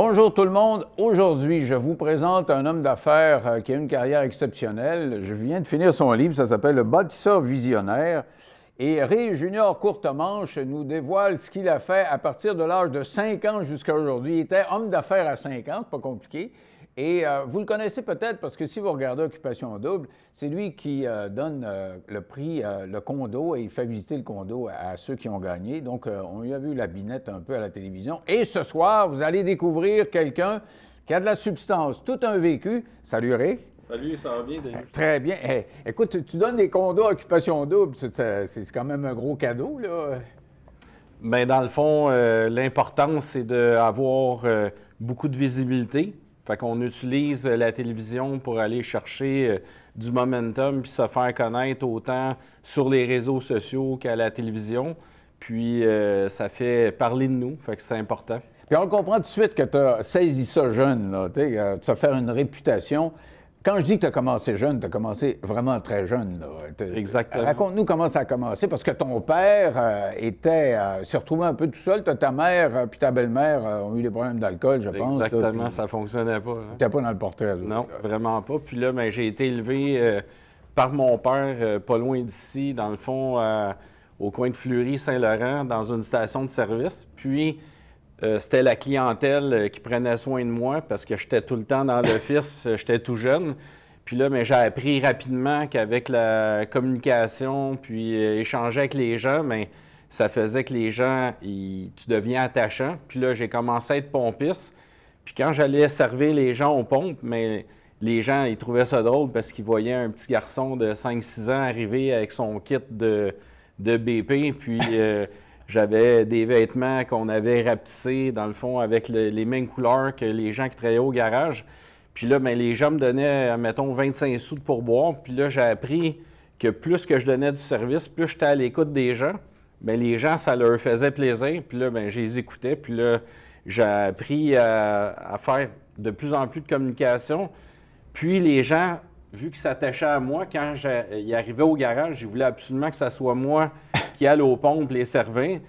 Bonjour tout le monde. Aujourd'hui, je vous présente un homme d'affaires euh, qui a une carrière exceptionnelle. Je viens de finir son livre, ça s'appelle Le bâtisseur visionnaire. Et Ray Junior Courtemanche nous dévoile ce qu'il a fait à partir de l'âge de 5 ans jusqu'à aujourd'hui. Il était homme d'affaires à 5 ans, pas compliqué. Et euh, vous le connaissez peut-être parce que si vous regardez Occupation Double, c'est lui qui euh, donne euh, le prix, le condo, et il fait visiter le condo à, ceux qui ont gagné. Donc, on lui a vu la binette un peu à la télévision. Et ce soir, vous allez découvrir quelqu'un qui a de la substance, tout un vécu. Salut Ray. Salut, ça va bien, Denis? Très bien. écoute, tu donnes des condos à Occupation Double, c'est quand même un gros cadeau, là. Bien, dans le fond, l'important, c'est d'avoir beaucoup de visibilité fait qu'on utilise euh, la télévision pour aller chercher euh, du momentum puis se faire connaître autant sur les réseaux sociaux qu'à la télévision. Puis euh, ça fait parler de nous, fait que c'est important. Puis on comprend tout de suite que tu as saisi ça jeune, là, tu as faire une réputation. Quand je dis que tu as commencé jeune, tu as commencé vraiment très jeune. Là. Exactement. Raconte-nous comment ça a commencé, parce que ton père euh, était, euh, s'est retrouvé un peu tout seul. ta mère euh, puis ta belle-mère ont eu des problèmes d'alcool, je pense. Exactement, ça fonctionnait pas. Tu n'étais pas dans le portrait. non, vraiment pas. Puis là, ben, j'ai été élevé par mon père, pas loin d'ici, dans le fond, au coin de Fleury-Saint-Laurent, dans une station de service. Puis euh, c'était la clientèle euh, qui prenait soin de moi parce que j'étais tout le temps dans l'office, euh, j'étais tout jeune. Puis là, mais j'ai appris rapidement qu'avec la communication, puis échanger avec les gens, mais ça faisait que les gens, tu deviens attachant. Puis là, j'ai commencé à être pompiste. Puis quand j'allais servir les gens aux pompes, mais les gens, ils trouvaient ça drôle parce qu'ils voyaient un petit garçon de 5-6 ans arriver avec son kit de, de BP. Puis j'avais des vêtements qu'on avait rapetissés, dans le fond, avec les mêmes couleurs que les gens qui travaillaient au garage. Puis là, bien, les gens me donnaient, mettons, 25 sous de pourboire. Puis là, j'ai appris que plus que je donnais du service, plus j'étais à l'écoute des gens. Bien, les gens, ça leur faisait plaisir. Puis là, bien, je les écoutais. Puis là, j'ai appris à, faire de plus en plus de communication. Puis les gens, vu qu'ils s'attachaient à moi, quand ils arrivaient au garage, ils voulaient absolument que ce soit moi qui allent aux pompes les servir.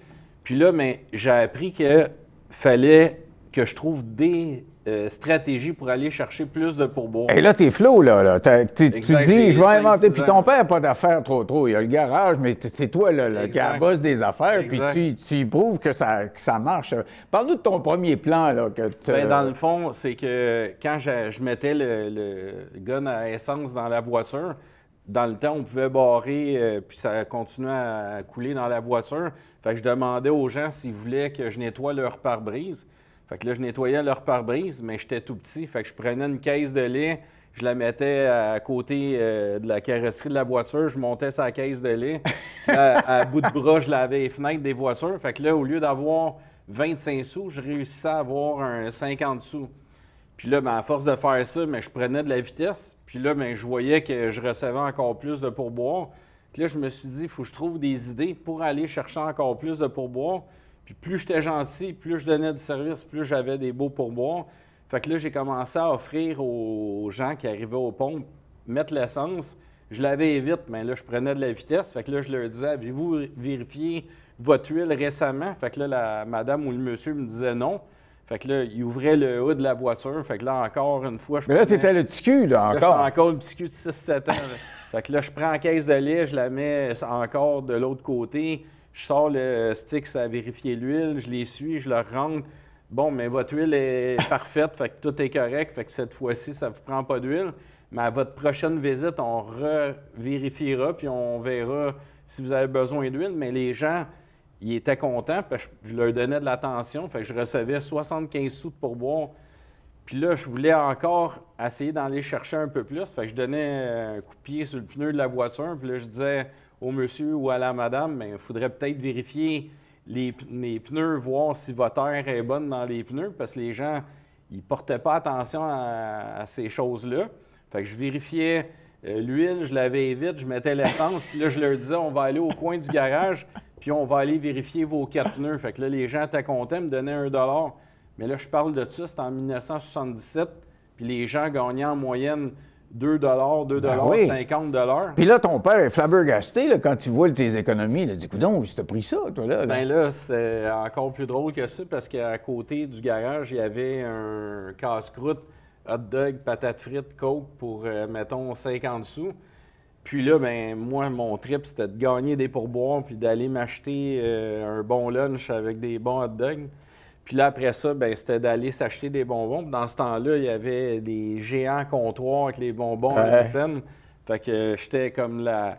Puis là, ben, j'ai appris qu'il fallait que je trouve des euh, stratégies pour aller chercher plus de pourboires. Et là, t'es flou, là. Tu dis, je vais inventer. Puis ton père n'a pas d'affaires trop, trop. Il a le garage, mais c'est toi le, qui a boss des affaires. Puis tu, tu, prouves que ça, que ça marche. Parle-nous de ton premier plan. Là, que ben, dans le fond, c'est que quand je, je mettais le, le, gun à essence dans la voiture, dans le temps, on pouvait barrer, euh, puis ça continuait à couler dans la voiture. Fait que je demandais aux gens s'ils voulaient que je nettoie leur pare-brise. Fait que là, je nettoyais leur pare-brise, mais j'étais tout petit. Fait que je prenais une caisse de lait, je la mettais à côté euh, de la carrosserie de la voiture, je montais sa caisse de lait. à, bout de bras, je lavais les fenêtres des voitures. Fait que là, au lieu d'avoir 25 sous, je réussissais à avoir un 50 sous. Puis là, ben, à force de faire ça, je prenais de la vitesse. Puis là, ben, je voyais que je recevais encore plus de pourboire. Puis là, je me suis dit, il faut que je trouve des idées pour aller chercher encore plus de pourboire. Puis plus j'étais gentil, plus je donnais du service, plus j'avais des beaux pourboires. Fait que là, j'ai commencé à offrir aux gens qui arrivaient aux pompes, mettre l'essence. Je l'avais vite, mais là, je prenais de la vitesse. Fait que là, je leur disais, avez-vous vérifié votre huile récemment? Fait que là, la madame ou le monsieur me disait non. Fait que là, il ouvrait le haut de la voiture. Fait que là, encore une fois, je Mais là, tu étais le petit là, encore. Là, encore le petit de 6-7 ans. fait que là, je prends la caisse de lait, je la mets encore de l'autre côté. Je sors le stick, ça a vérifié l'huile, je les suis, je le rentre. Bon, mais votre huile est parfaite, fait que tout est correct. Fait que cette fois-ci, ça ne vous prend pas d'huile. Mais à votre prochaine visite, on revérifiera, puis on verra si vous avez besoin d'huile. Mais les gens, ils étaient contents parce que je leur donnais de l'attention. Fait que je recevais 75 sous de pourboire. Puis là, je voulais encore essayer d'aller chercher un peu plus. Fait que je donnais un coup de pied sur le pneu de la voiture. Puis là, je disais au monsieur ou à la madame, mais ben, il faudrait peut-être vérifier les, pneus, voir si votre air est bonne dans les pneus, parce que les gens, ils portaient pas attention à, ces choses-là. Fait que je vérifiais euh, l'huile, je l'avais vite, je mettais l'essence, puis là, je leur disais, on va aller au coin du garage, puis on va aller vérifier vos quatre pneus. Fait que là, les gens étaient contents, me donnaient un dollar. Mais là, je parle de ça, c'était en 1977, puis les gens gagnaient en moyenne 2 2 Ben oui. 50 Puis là, ton père est flabbergasté là, quand il voit tes économies. Il a dit Coudon, tu t'as pris ça, toi, là. là. Ben là, c'était encore plus drôle que ça parce qu'à côté du garage, il y avait un casse-croûte, hot dog, patates frites, coke pour, euh, mettons, 50 sous. Puis là, ben moi, mon trip, c'était de gagner des pourboires puis d'aller m'acheter euh, un bon lunch avec des bons hot dogs. Puis là, après ça, ben, c'était d'aller s'acheter des bonbons. Puis dans ce temps-là, il y avait des géants comptoirs avec les bonbons à la scène. Fait que j'étais comme la,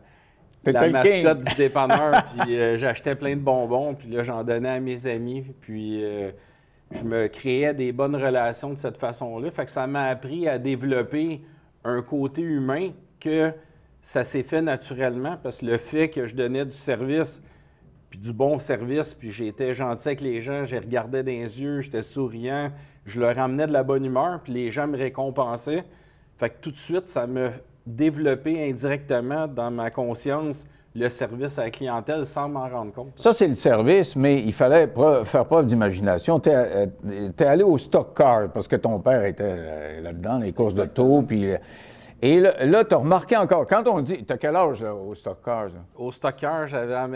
la mascotte du dépanneur. puis euh, j'achetais plein de bonbons. Puis là, j'en donnais à mes amis. Puis euh, je me créais des bonnes relations de cette façon-là. Fait que ça m'a appris à développer un côté humain que ça s'est fait naturellement parce que le fait que je donnais du service puis du bon service, puis j'étais gentil avec les gens, je les regardais dans les yeux, j'étais souriant, je leur amenais de la bonne humeur, puis les gens me récompensaient. Fait que tout de suite, ça m'a développé indirectement dans ma conscience le service à la clientèle sans m'en rendre compte. Ça, c'est le service, mais il fallait faire preuve d'imagination. Tu es, allé au stock car parce que ton père était euh, là-dedans, les courses de taux. Puis, euh, et là, tu as remarqué encore, quand on dit, tu as quel âge là, au stock car? là? Au stocker, j'avais la,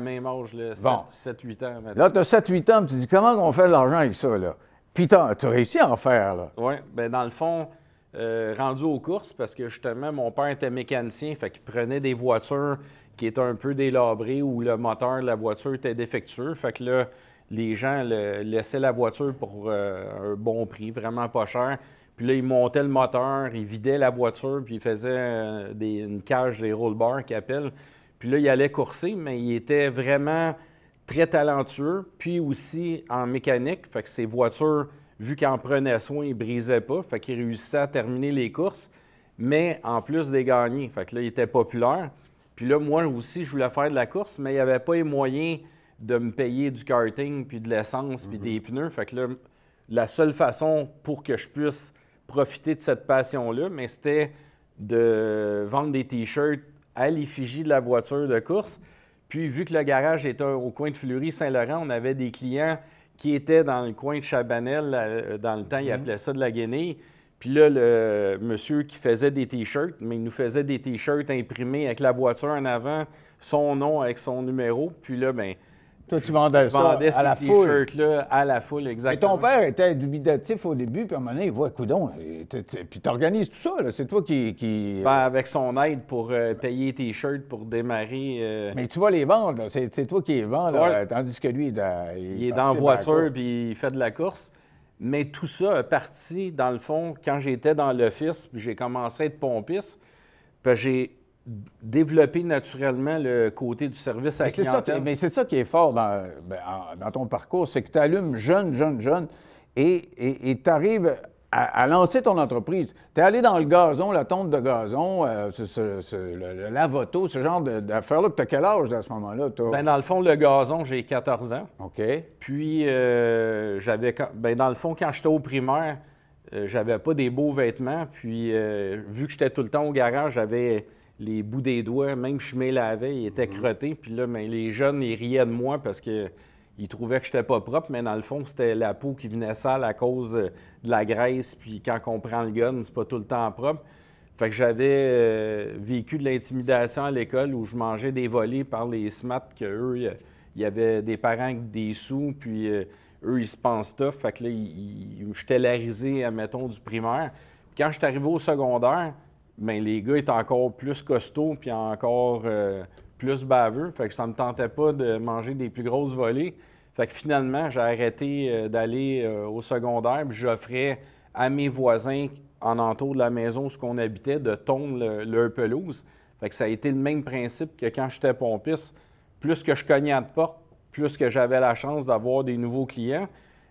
même- âge, là, Bon. 7-8 ans. maintenant. Là, tu as 7-8 ans, puis tu dis, comment on fait de l'argent avec ça? Là? Puis tu as, réussi à en faire. Là. Oui, ben dans le fond, euh, rendu aux courses, parce que justement, mon père était mécanicien, fait qu'il prenait des voitures qui étaient un peu délabrées où le moteur de la voiture était défectueux. Fait que là, les gens le- laissaient la voiture pour euh, un bon prix, vraiment pas cher. Puis là, ils montaient le moteur, ils vidaient la voiture, puis ils faisaient euh, des- une cage, des roll bars qu'ils appellent. Puis là, il allait courser, mais il était vraiment très talentueux, puis aussi en mécanique. Fait que ses voitures, vu qu'il en prenait soin, il ne brisait pas. Fait qu'il réussissait à terminer les courses, mais en plus des gagnés. Fait que là, il était populaire. Puis là, moi aussi, je voulais faire de la course, mais il n'y avait pas les moyens de me payer du karting, puis de l'essence, puis des pneus. Fait que là, la seule façon pour que je puisse profiter de cette passion-là, mais c'était de vendre des T-shirts à l'effigie de la voiture de course. Puis, vu que le garage était au coin de Fleury-Saint-Laurent, on avait des clients qui étaient dans le coin de Chabanel. euh, Dans le temps, ils appelaient ça de la guenille. Puis là, le monsieur qui faisait des T-shirts, mais il nous faisait des T-shirts imprimés avec la voiture en avant, son nom avec son numéro. Puis là, ben, Toi, tu vendais je ça vendais à la foule. T-shirts-là à la foule, Et exactement. ton père était dubitatif au début, puis à un moment donné, il voit, coudon, et puis tu organises tout ça, là. c'est toi qui. qui- Ben, avec son aide pour euh, payer tes shirts pour démarrer. euh, Mais tu vas les vendre, là. c'est toi qui les vends, là, Ouais. tandis que lui, il, a- il est dans voiture puis il fait de la course. Mais tout ça a parti, dans le fond, quand j'étais dans l'office, puis j'ai commencé à être pompiste, puis j'ai développé naturellement le côté du service à la Mais c'est ça, qui- clientèle. mais c'est ça qui est fort dans, ben, en- dans ton parcours, c'est que tu allumes jeune, jeune, jeune, et tu arrives à, à lancer ton entreprise. Tu es allé dans le gazon, la tonte de gazon, euh, ce- ce- ce- le, le lavoto, ce genre d'affaires-là. Tu as quel âge à ce moment-là? toi? Ben, dans le fond, le gazon, j'ai 14 ans. OK. Puis, euh, j'avais. Ben, dans le fond, quand j'étais au primaire, euh, j'avais pas des beaux vêtements. Puis, euh, vu que j'étais tout le temps au garage, j'avais les bouts des doigts, même je me lavais, ils étaient crottés. Puis là, ben, les jeunes, ils riaient de moi parce que. Ils trouvaient que j'étais pas propre, mais dans le fond, c'était la peau qui venait sale à cause euh, de la graisse. Puis quand on prend le gun, c'est pas tout le temps propre. Fait que j'avais euh, vécu de l'intimidation à l'école où je mangeais des volets par les SMAT que eux, il y avait des parents avec des sous, puis euh, eux, ils se pensent tough. Fait que là, j'étais larisé, admettons, du primaire. Puis quand je suis arrivé au secondaire, ben les gars étaient encore plus costauds, puis encore euh, plus baveux. Fait que ça me tentait pas de manger des plus grosses volées. Fait que finalement, j'ai arrêté euh, d'aller euh, au secondaire, puis j'offrais à mes voisins en entour de la maison où qu'on habitait de tondre le- leur pelouse. Fait que ça a été le même principe que quand j'étais pompiste. Plus que je cognais à de porte, plus que j'avais la chance d'avoir des nouveaux clients.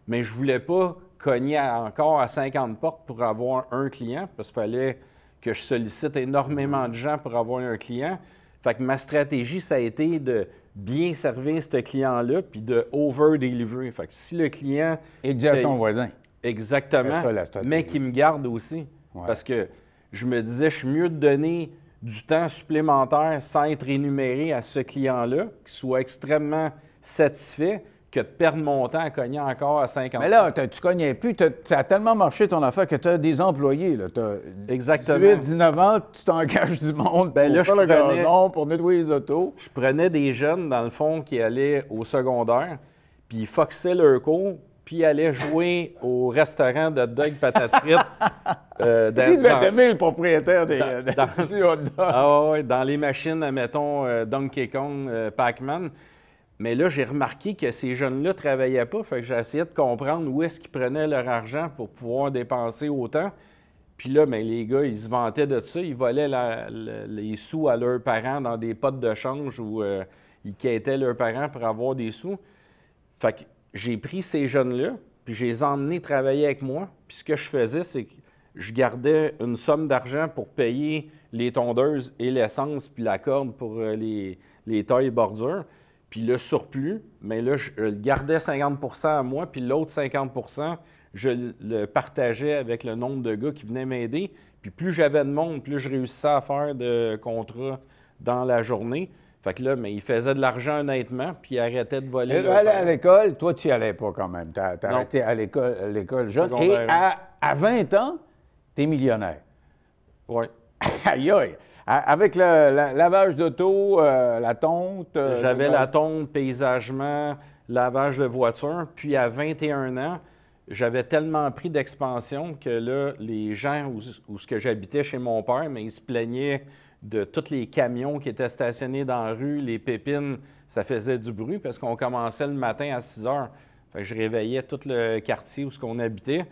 Mais je voulais pas cogner encore à 50 portes pour avoir un client, parce qu'il fallait que je sollicite énormément de gens pour avoir un client. Fait que ma stratégie, ça a été de bien servir ce client-là, puis de over-deliver. Fait que si le client... Et dit à son voisin. Exactement. Ça, mais qui me garde aussi. Ouais. Parce que je me disais, je suis mieux de donner du temps supplémentaire sans être rémunéré à ce client-là, qui soit extrêmement satisfait, que de perdre mon temps à cogner encore à 50 Mais là, tu cognais plus. Ça a tellement marché ton affaire que tu as des employés. Là. Exactement. 18, 19 ans, tu t'engages du monde Ben pour là, faire je le prenais- gazon, pour nettoyer les autos. Je prenais des jeunes, dans le fond, qui allaient au secondaire, puis ils foxaient leur cours, puis ils allaient jouer au restaurant de dog patate frites. euh, dans- Il dans- le propriétaire des, dans- des dans- petits hot dogs. Ah ouais, dans les machines, mettons, euh, Donkey Kong, euh, Pac-Man. Mais là, j'ai remarqué que ces jeunes-là ne travaillaient pas. Fait que j'ai essayé de comprendre où est-ce qu'ils prenaient leur argent pour pouvoir dépenser autant. Puis là, ben, les gars, ils se vantaient de ça. Ils volaient la- le- les sous à leurs parents dans des potes de change où euh, ils quêtaient leurs parents pour avoir des sous. Fait que j'ai pris ces jeunes-là, puis je les ai emmenés travailler avec moi. Puis ce que je faisais, c'est que je gardais une somme d'argent pour payer les tondeuses et l'essence, puis la corde pour euh, les, les tailles bordures. Puis le surplus, mais là, je le gardais 50 à moi, puis l'autre 50 je le partageais avec le nombre de gars qui venaient m'aider. Puis plus j'avais de monde, plus je réussissais à faire de contrats dans la journée. Fait que là, mais il faisait de l'argent honnêtement, puis il arrêtait de voler. Et leur aller à l'école, toi, tu n'y allais pas quand même. Tu as, arrêté à l'école, à l'école jeune. Et à, à 20 ans, tu es millionnaire. Ouais. Aïe, aïe. Avec le la- lavage d'auto, euh, la tonte. euh, J'avais la tonte, paysagement, lavage de voiture. Puis à 21 ans, j'avais tellement pris d'expansion que là, les gens où, où ce que j'habitais chez mon père, mais ils se plaignaient de tous les camions qui étaient stationnés dans la rue, les pépines, ça faisait du bruit parce qu'on commençait le matin à 6 heures. Fait que je réveillais tout le quartier où ce qu'on habitait.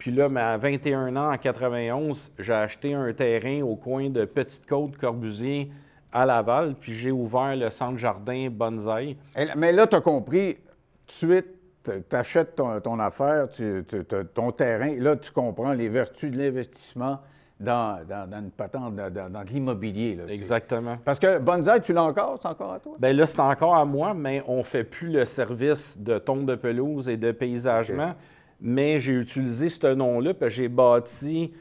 Puis là, mais à 21 ans, en 91, j'ai acheté un terrain au coin de Petite-Côte, Corbusier, à Laval, puis j'ai ouvert le centre jardin Bonsaï. Mais là, tu as compris, tout de suite, tu achètes ton, ton affaire, tu- tu- t'as ton terrain. Là, tu comprends les vertus de l'investissement dans, dans, dans une patente, dans, dans- l'immobilier. Exactement. Parce que Bonsaï, tu l'as encore? C'est encore à toi? Bien là, c'est encore à moi, mais on ne fait plus le service de tonte de pelouse et de paysagement. Mais j'ai utilisé ce nom-là, puis j'ai bâti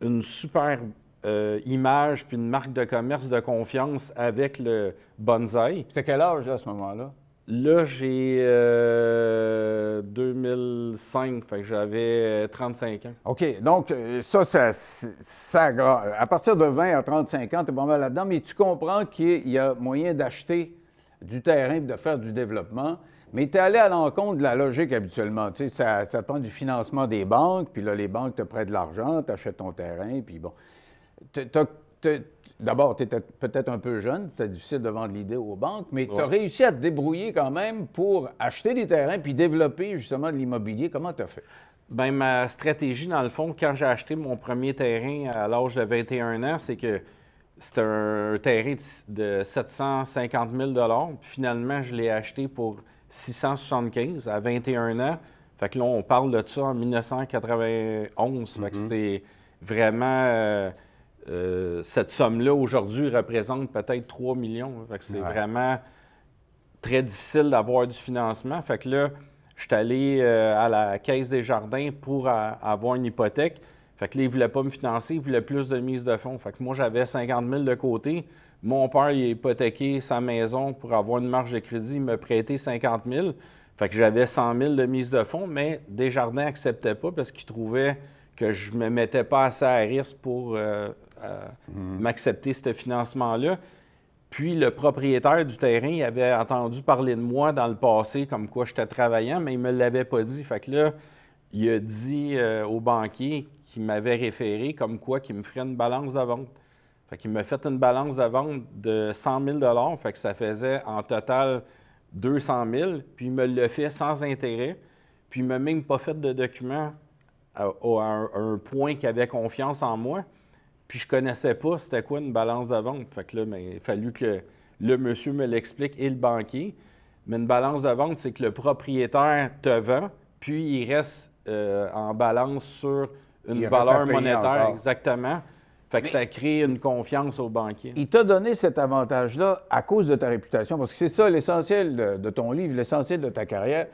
une super euh, image puis une marque de commerce de confiance avec le bonsaï. C'était quel âge, là, à ce moment-là? Là, j'ai euh, 2005, fait que j'avais 35 ans. OK. Donc, euh, ça, ça, ça, à partir de 20 à 35 ans, tu es pas mal là-dedans, mais tu comprends qu'il y a moyen d'acheter du terrain et de faire du développement. Mais tu es allé à l'encontre de la logique habituellement. Tu sais, ça, ça te prend du financement des banques, puis là, les banques te prêtent de l'argent, tu achètes ton terrain, puis bon. D'abord, tu étais peut-être un peu jeune, c'était difficile de vendre l'idée aux banques, mais tu as Ouais. réussi à te débrouiller quand même pour acheter des terrains puis développer justement de l'immobilier. Comment tu as fait? Bien, ma stratégie, dans le fond, quand j'ai acheté mon premier terrain à l'âge de 21 ans, c'est que c'était un terrain de de 750 000 Puis Finalement, je l'ai acheté pour 675 à 21 ans. Fait que là, on parle de ça en 1991. Fait que c'est vraiment... euh, euh, cette somme-là, aujourd'hui, représente peut-être 3 millions. Fait que c'est Ouais. vraiment très difficile d'avoir du financement. Fait que là, je suis allé euh, à la Caisse des Jardins pour avoir une hypothèque. Fait que là, ils ne voulaient pas me financer, ils voulaient plus de mise de fonds. Fait que moi, j'avais 50 000 de côté. Mon père, il a hypothéqué sa maison pour avoir une marge de crédit. Il m'a prêté 50 000. Fait que j'avais 100 000 de mise de fonds, mais Desjardins n'acceptait pas parce qu'il trouvait que je ne me mettais pas assez à risque pour euh, euh, m'accepter ce financement-là. Puis le propriétaire du terrain, il avait entendu parler de moi dans le passé, comme quoi j'étais travaillant, mais il ne me l'avait pas dit. Fait que là, il a dit euh, au banquier qui m'avait référé comme quoi qu'il me ferait une balance de vente. Fait qu'il m'a fait une balance de vente de 100 000 fait que ça faisait en total 200 000 puis il me l'a fait sans intérêt. Puis il m'a même pas fait de document à, à un, à un point qu'il avait confiance en moi. Puis je connaissais pas c'était quoi une balance de vente. Fait que là, ben, il a fallu que le monsieur me l'explique et le banquier. Mais une balance de vente, c'est que le propriétaire te vend, puis il reste euh, en balance sur une Il valeur monétaire. Exactement. Fait que ça crée une confiance au banquier. Il t'a donné cet avantage-là à cause de ta réputation, parce que c'est ça l'essentiel de, de ton livre, l'essentiel de ta carrière,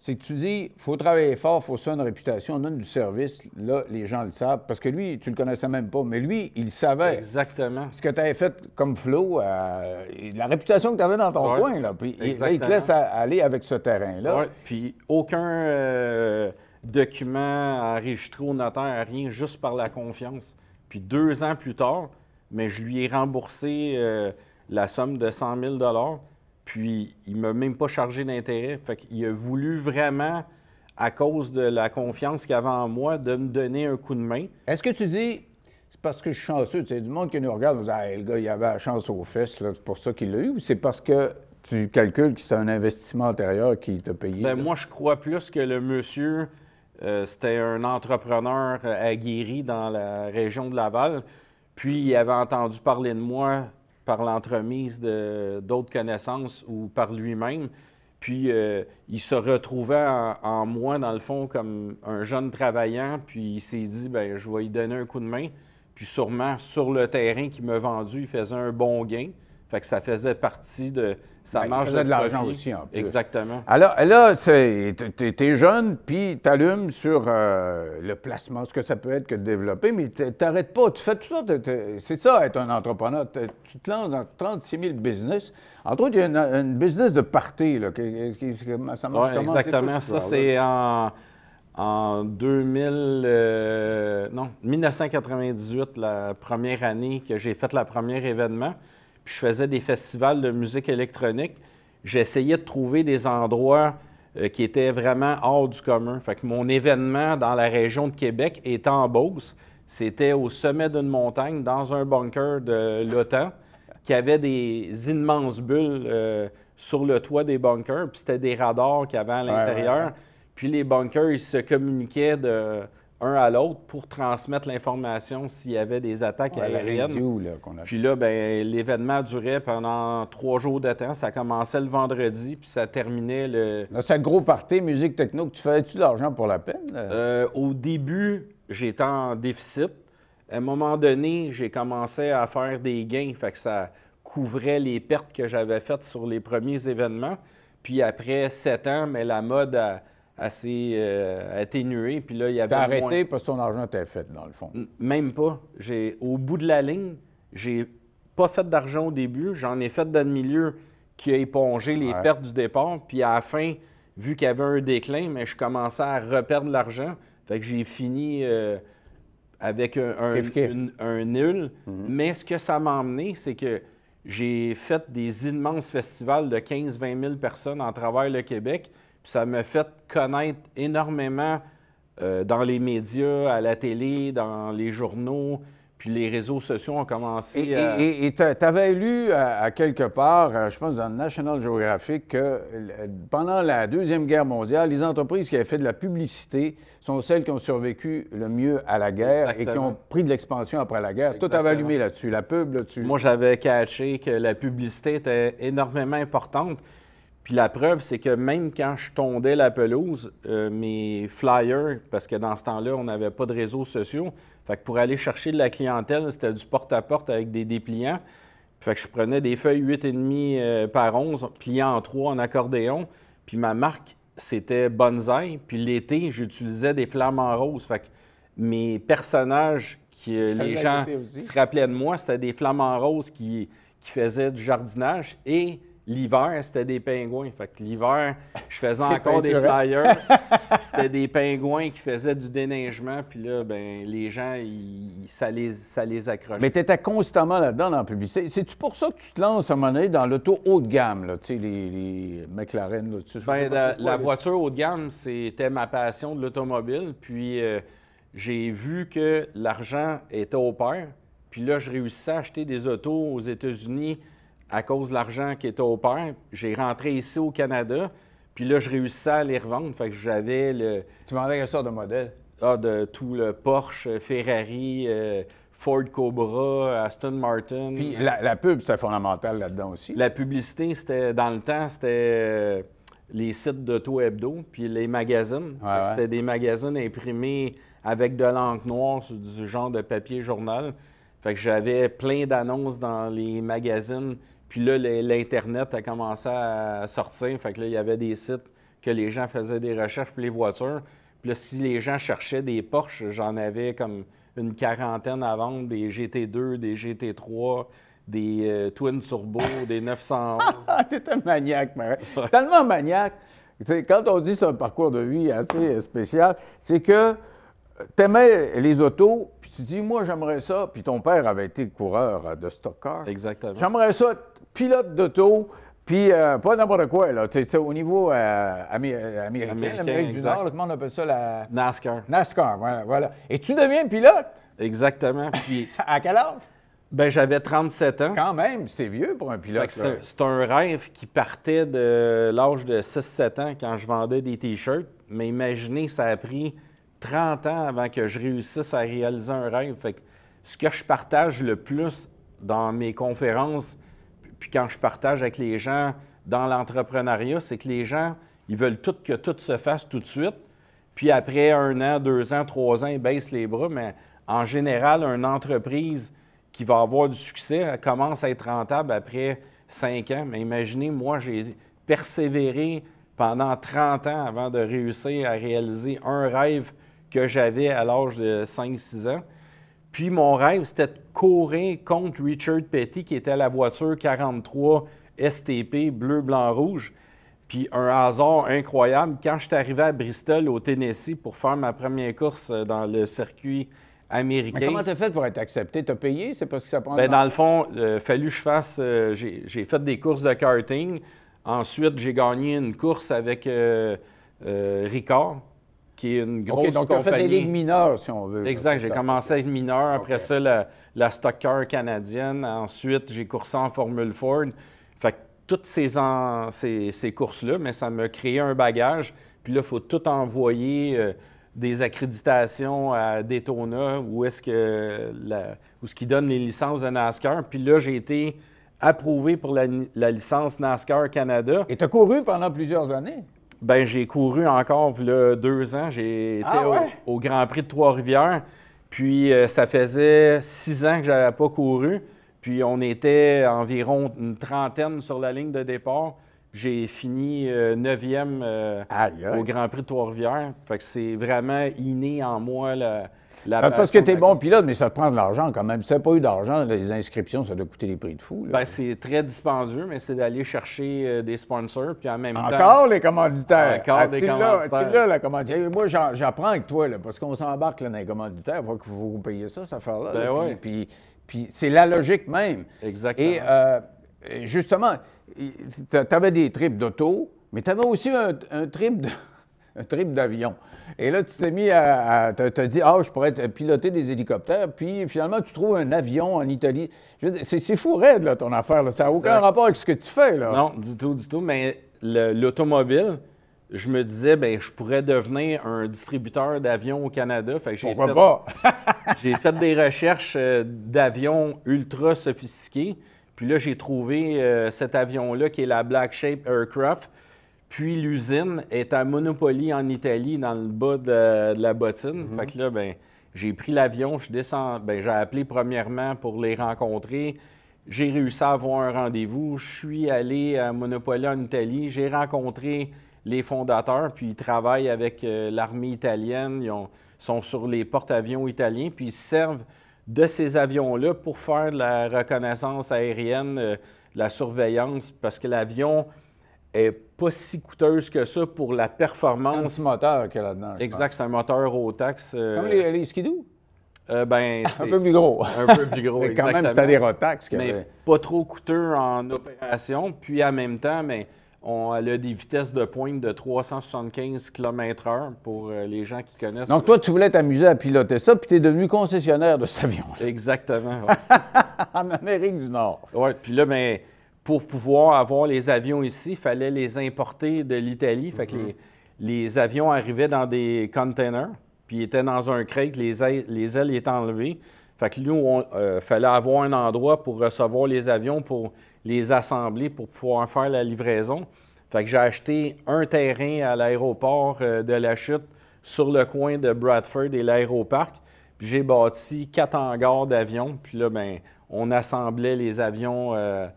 c'est que tu dis, il faut travailler fort, il faut se faire une réputation, on donne du service. Là, les gens le savent. Parce que lui, tu le connaissais même pas, mais lui, il savait. Exactement. Ce que tu avais fait comme Flo, euh, la réputation que tu avais dans ton Ouais. coin, là. Puis il, là, il te laisse à- aller avec ce terrain-là. Ouais, Puis aucun euh, document enregistré au notaire, rien, juste par la confiance. Puis deux ans plus tard, mais je lui ai remboursé euh, la somme de 100 000 puis il ne m'a même pas chargé d'intérêt. Fait qu'il a voulu vraiment, à cause de la confiance qu'il avait en moi, de me donner un coup de main. Est-ce que tu dis, c'est parce que je suis chanceux, tu sais, du monde qui nous regarde, vous dit, Hey, le gars, il avait la chance aux fesses, là, c'est pour ça qu'il l'a eu, ou c'est parce que tu calcules que c'est un investissement antérieur qui t'a payé? Là? moi, je crois plus que le monsieur, euh, c'était un entrepreneur euh, aguerri dans la région de Laval. Puis, il avait entendu parler de moi par l'entremise d'autres connaissances ou par lui-même. Puis, euh, il se retrouvait en, en moi, dans le fond, comme un jeune travaillant. Puis, il s'est dit, ben, je vais lui donner un coup de main. Puis, sûrement, sur le terrain qu'il m'a vendu, il faisait un bon gain. Fait que ça faisait partie de sa Ben, il marge faisait de l'argent aussi, en plus. Exactement. Alors là, t'es t'es jeune, puis t'allumes sur euh, le placement, ce que ça peut être que de développer, mais t'- t'arrêtes pas. Tu fais tout ça. C'est ça, être un entrepreneur. T'es- Tu te lances dans 36 000 business. Entre autres, il y a une, une business de party. Là, qui- qui- qui- comment ça marche comment? C'est exactement. quoi, Ça, c'est en, en 2000, euh, non, 1998, la première année que j'ai fait le premier événement. Puis je faisais des festivals de musique électronique. J'essayais de trouver des endroits euh, qui étaient vraiment hors du commun. Fait que mon événement dans la région de Québec était en Beauce. C'était au sommet d'une montagne, dans un bunker de l'OTAN, qui avait des immenses bulles euh, sur le toit des bunkers. Puis c'était des radars qu'il y avait à l'intérieur. ouais. Puis les bunkers, ils se communiquaient de un à l'autre pour transmettre l'information s'il y avait des attaques Ouais, aériennes. radio, là, a Puis là, ben, l'événement durait pendant trois jours de temps. Ça commençait le vendredi, puis ça terminait le. Là, c'est un gros party, musique techno, que tu fais-tu de l'argent pour la peine? Euh, au début, j'étais en déficit. À un moment donné, j'ai commencé à faire des gains, fait que ça couvrait les pertes que j'avais faites sur les premiers événements. Puis après sept ans, mais la mode a, a s'est, euh, atténué. Puis là, il y avait T'as moins- arrêté parce que ton argent était fait, dans le fond. Même pas. J'ai, au bout de la ligne, j'ai pas fait d'argent au début. J'en ai fait dans le milieu qui a épongé les Ouais. pertes du départ. Puis à la fin, vu qu'il y avait un déclin, mais je commençais à reperdre l'argent. Fait que j'ai fini euh, avec un nul. Mhm. Mais ce que ça m'a emmené, c'est que j'ai fait des immenses festivals de 15-20 000 personnes en travers le Québec. Puis ça m'a fait connaître énormément euh, dans les médias, à la télé, dans les journaux. Puis les réseaux sociaux ont commencé Et à... tu avais lu à, à quelque part, euh, je pense dans le National Geographic, que pendant la Deuxième Guerre mondiale, les entreprises qui avaient fait de la publicité sont celles qui ont survécu le mieux à la guerre et qui ont pris de l'expansion après la guerre. Tout avait allumé là-dessus. La pub, là, tu... Moi, j'avais catché que la publicité était énormément importante. Puis la preuve, c'est que même quand je tondais la pelouse, euh, mes flyers, parce que dans ce temps-là, on n'avait pas de réseaux sociaux, fait que pour aller chercher de la clientèle, c'était du porte-à-porte avec des dépliants. Fait que je prenais des feuilles 8,5 euh, par 11, pliées en 3 en accordéon. Puis ma marque, c'était Bonsaï. Puis l'été, j'utilisais des flamants roses. Fait que mes personnages, qui, euh, les gens se rappelaient de moi, c'était des flamants roses qui, qui faisaient du jardinage. Et l'hiver, c'était des pingouins. Fait que l'hiver, je faisais encore des flyers. c'était des pingouins qui faisaient du déneigement. Puis là, ben, les gens, ils- ça, les, ça les accrochait. Mais tu étais constamment là-dedans dans la publicité. C'est-tu pour ça que tu te lances à un moment donné dans l'auto haut de gamme, là, tu sais, les, les McLaren, là, tu sais, Ben, la, pourquoi, la là, voiture haut de gamme, c'était ma passion de l'automobile. Puis euh, j'ai vu que l'argent était au pair. Puis là, je réussissais à acheter des autos aux États-Unis à cause de l'argent qui était au pair. J'ai rentré ici au Canada. Puis là, je réussissais à les revendre. Fait que j'avais le, Tu vendais quelle sorte de modèle? ah, de tout le Porsche, Ferrari, euh, Ford Cobra, Aston Martin. Puis la, la pub, c'est fondamental là-dedans aussi. La publicité, c'était dans le temps, c'était euh, les sites d'auto hebdo, puis les magazines. Ouais, ouais. C'était des magazines imprimés avec de l'encre noire sur du genre de papier journal. Fait que j'avais plein d'annonces dans les magazines. Puis là, l'Internet a commencé à sortir. Fait que là, il y avait des sites que les gens faisaient des recherches pour les voitures. Puis là, si les gens cherchaient des Porsche, j'en avais comme une quarantaine à vendre, des GT2, des GT3, des euh, Twin Turbo, des 911. Ah, t'es un maniaque, mais tellement maniaque. quand on dit que c'est un parcours de vie assez spécial, c'est que tu aimais les autos, puis tu dis, moi, j'aimerais ça. Puis ton père avait été coureur de stock car. Exactement. J'aimerais ça, pilote d'auto, puis euh, pas n'importe quoi, là. au niveau euh, américain, l'Amérique du Nord, comment on appelle ça? La... NASCAR. NASCAR, voilà, voilà. Et tu deviens pilote? Exactement. Puis... à quel âge? Ben, j'avais 37 ans. Quand même, c'est vieux pour un pilote. C'est un rêve qui partait de l'âge de 6-7 ans quand je vendais des T-shirts. Mais imaginez, ça a pris 30 ans avant que je réussisse à réaliser un rêve. Fait que ce que je partage le plus dans mes conférences, puis quand je partage avec les gens dans l'entrepreneuriat, c'est que les gens, ils veulent tout que tout se fasse tout de suite. Puis après un an, deux ans, trois ans, ils baissent les bras. Mais en général, une entreprise qui va avoir du succès, elle commence à être rentable après cinq ans. Mais imaginez, moi, j'ai persévéré pendant 30 ans avant de réussir à réaliser un rêve que j'avais à l'âge de 5-6 ans. Puis mon rêve, c'était de courir contre Richard Petty, qui était à la voiture 43 STP bleu, blanc, rouge. Puis un hasard incroyable, quand je suis arrivé à Bristol, au Tennessee, pour faire ma première course dans le circuit américain. Mais comment tu as fait pour être accepté? Tu as payé? C'est parce que ça prend. Bien, dans le fond, il euh, fallu que je fasse. Euh, j'ai fait des courses de karting. Ensuite, j'ai gagné une course avec euh, Ricard, qui est une grosse OK, donc tu as fait les ligues mineures, si on veut. Exact. J'ai commencé avec mineur. Après ça, la, la Stock Car canadienne. Ensuite, j'ai coursé en Formule Ford. Fait que toutes ces, ces, ces courses-là, mais ça m'a créé un bagage. Puis là, il faut tout envoyer des accréditations à Daytona où est-ce que où ce qui donne les licences de NASCAR. Puis là, j'ai été approuvé pour la, licence NASCAR Canada. Et tu as couru pendant plusieurs années? Ben j'ai couru encore deux ans. J'ai été ah au, Grand Prix de Trois-Rivières. Puis euh, ça faisait six ans que je n'avais pas couru. Puis on était environ une trentaine sur la ligne de départ. J'ai fini 9e euh, euh, au Grand Prix de Trois-Rivières. Fait que c'est vraiment inné en moi la, la Parce que tu es bon pilote, mais ça te prend de l'argent quand même. Si tu n'as pas eu d'argent, les inscriptions, ça doit coûter des prix de fou. Ben, c'est très dispendieux, mais c'est d'aller chercher euh, des sponsors. Puis en même temps. Encore les commanditaires. Encore ah, commanditaires. Là, la commanditaire. Moi, j'apprends avec toi, là, parce qu'on s'embarque dans les commanditaires. Il faut vous payer ça, cette affaire-là. Ben puis, puis, c'est la logique même. Exactement. Et justement, tu avais des trips d'auto, mais tu avais aussi un, trip un trip d'avion. Et là, tu t'es mis à. tu as dit, ah, je pourrais piloter des hélicoptères, puis finalement, tu trouves un avion en Italie. C'est fou raide, là, ton affaire. Ça n'a aucun rapport avec ce que tu fais, là. Non, du tout, du tout. Mais l'automobile, je me disais, ben je pourrais devenir un distributeur d'avions au Canada. Fait Pourquoi pas? j'ai fait des recherches euh, d'avions ultra sophistiqués. Puis là, j'ai trouvé euh, cet avion-là qui est la Black Shape Aircraft. Puis l'usine est à Monopoly en Italie, dans le bas de, la bottine. Mhm. Fait que là, ben, j'ai pris l'avion, je descends, ben, j'ai appelé premièrement pour les rencontrer. J'ai réussi à avoir un rendez-vous. Je suis allé à Monopoly en Italie. J'ai rencontré les fondateurs, puis ils travaillent avec euh, l'armée italienne. Ils sont sur les porte-avions italiens, puis ils servent de ces avions-là pour faire de la reconnaissance aérienne, euh, la surveillance, parce que l'avion est pas si coûteuse que ça pour la performance. C'est un moteur qu'il y a là-dedans. Exact, c'est un moteur au tax. Euh, Comme les, les skidoo? Euh, ben, un peu plus gros. un peu plus gros, exactement. quand même, c'était des Rotax. Mais pas trop coûteux en opération. Puis en même temps, mais on a des vitesses de pointe de 375 km/h pour euh, les gens qui connaissent. Donc, toi, tu voulais t'amuser à piloter ça, puis tu es devenu concessionnaire de cet avion. Exactement. en Amérique du Nord. Oui, puis là, mais pour pouvoir avoir les avions ici, il fallait les importer de l'Italie. Fait que mhm. les, avions arrivaient dans des containers, puis ils étaient dans un crate, les ailes, les ailes étaient enlevées. Fait que nous, il euh, fallait avoir un endroit pour recevoir les avions, pour les assembler pour pouvoir faire la livraison. Fait que j'ai acheté un terrain à l'aéroport euh, de la Chute sur le coin de Bradford et l'aéroparc. Puis j'ai bâti quatre hangars d'avions. Puis là, ben, on assemblait les avions euh,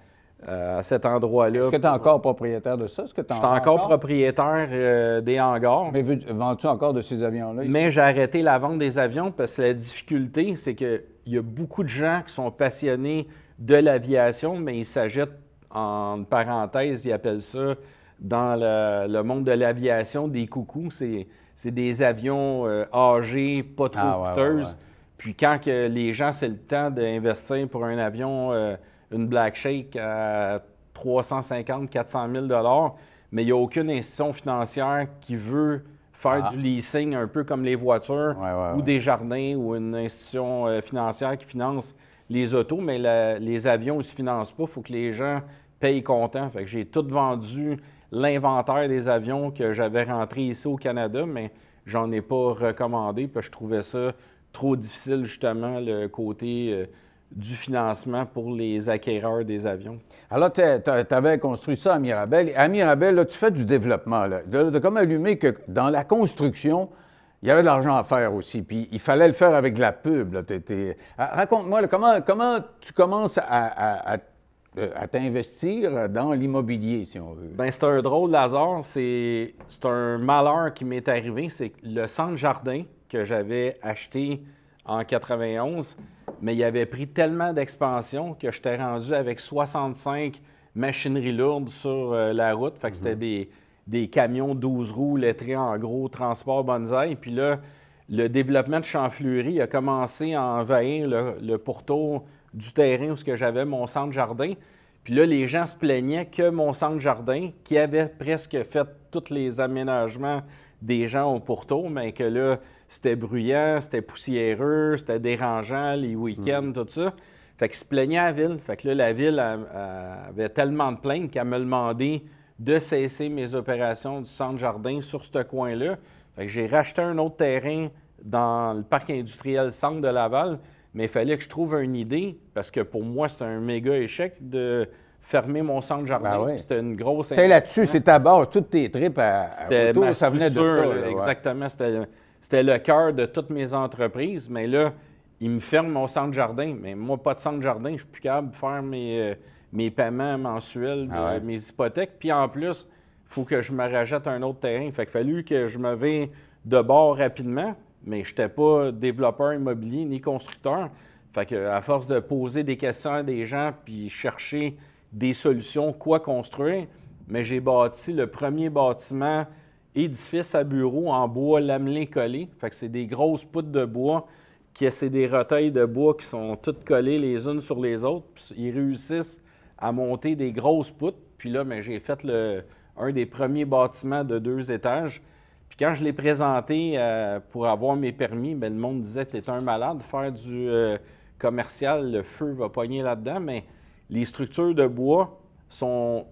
euh, à cet endroit-là. Est-ce que tu es encore propriétaire de ça? Est-ce que Je suis encore propriétaire euh, des hangars. Mais vends-tu encore de ces avions-là? Mais j'ai arrêté la vente des avions parce que la difficulté, c'est qu'il y a beaucoup de gens qui sont passionnés de l'aviation, mais ils s'ajoutent en parenthèse, ils appellent ça dans le, monde de l'aviation des coucous. C'est des avions euh, âgés, pas trop ah, coûteuses. Puis quand que les gens, c'est le temps d'investir pour un avion, une Black Shake à 350 400 000 mais il n'y a aucune institution financière qui veut faire ah. du leasing un peu comme les voitures ou des jardins ou une institution euh, financière qui finance les autos, mais les avions ne se financent pas. Il faut que les gens payent comptant. Fait que j'ai tout vendu l'inventaire des avions que j'avais rentré ici au Canada, mais j'en ai pas recommandé parce que je trouvais ça trop difficile, justement, le côté euh, du financement pour les acquéreurs des avions? Alors, tu avais construit ça à Mirabel. À Mirabel, là, tu fais du développement. Là. De, comme allumer que dans la construction, il y avait de l'argent à faire aussi. Puis il fallait le faire avec de la pub. Raconte-moi, comment, comment tu commences à, t'investir dans l'immobilier, si on veut? Bien, c'est un drôle hasard. C'est un malheur qui m'est arrivé. C'est le centre jardin que j'avais acheté en 91, mais il avait pris tellement d'expansion que j'étais rendu avec 65 machineries lourdes sur euh, la route. Fait que c'était mhm. des des camions 12 roues lettrés en gros transport bonsaï. Puis là, le développement de Champfleury a commencé à envahir le, pourtour du terrain où j'avais mon centre jardin. Puis là, les gens se plaignaient que mon centre jardin, qui avait presque fait tous les aménagements des gens au pourtour, mais que là, c'était bruyant, c'était poussiéreux, c'était dérangeant les week-ends, mm. tout ça. Fait qu'ils se plaignaient à la ville. Fait que là, la ville avait tellement de plaintes qu'elle me demandé de cesser mes opérations du centre jardin sur ce coin-là. J'ai racheté un autre terrain dans le parc industriel centre de Laval, mais il fallait que je trouve une idée parce que pour moi, c'était un méga échec de fermer mon centre jardin. Ben c'était une grosse C'était là-dessus, c'est ta base, toutes tes tripes à, ça venait de ça. exactement, c'était le cœur de toutes mes entreprises, mais là, il me ferme mon centre jardin. Mais moi, pas de centre jardin, je suis plus capable de faire mes, euh, mes paiements mensuels de ah mes hypothèques. Puis en plus, il faut que je me rajoute un autre terrain. Fait qu'il fallu que je me vienne de bord rapidement, mais je n'étais pas développeur immobilier ni constructeur. Fait que à force de poser des questions à des gens puis chercher des solutions, quoi construire, mais j'ai bâti le premier bâtiment édifice à bureau en bois lamelé collé. Fait que c'est des grosses poutres de bois qui c'est des retailles de bois qui sont toutes collées les unes sur les autres. Ils réussissent à monter des grosses poutres. Puis là, ben, j'ai fait le, un des premiers bâtiments de deux étages. Puis quand je l'ai présenté euh, pour avoir mes permis, bien, le monde disait que tu un malade, faire du euh, commercial, le feu va pogner là-dedans. Mais les structures de bois sont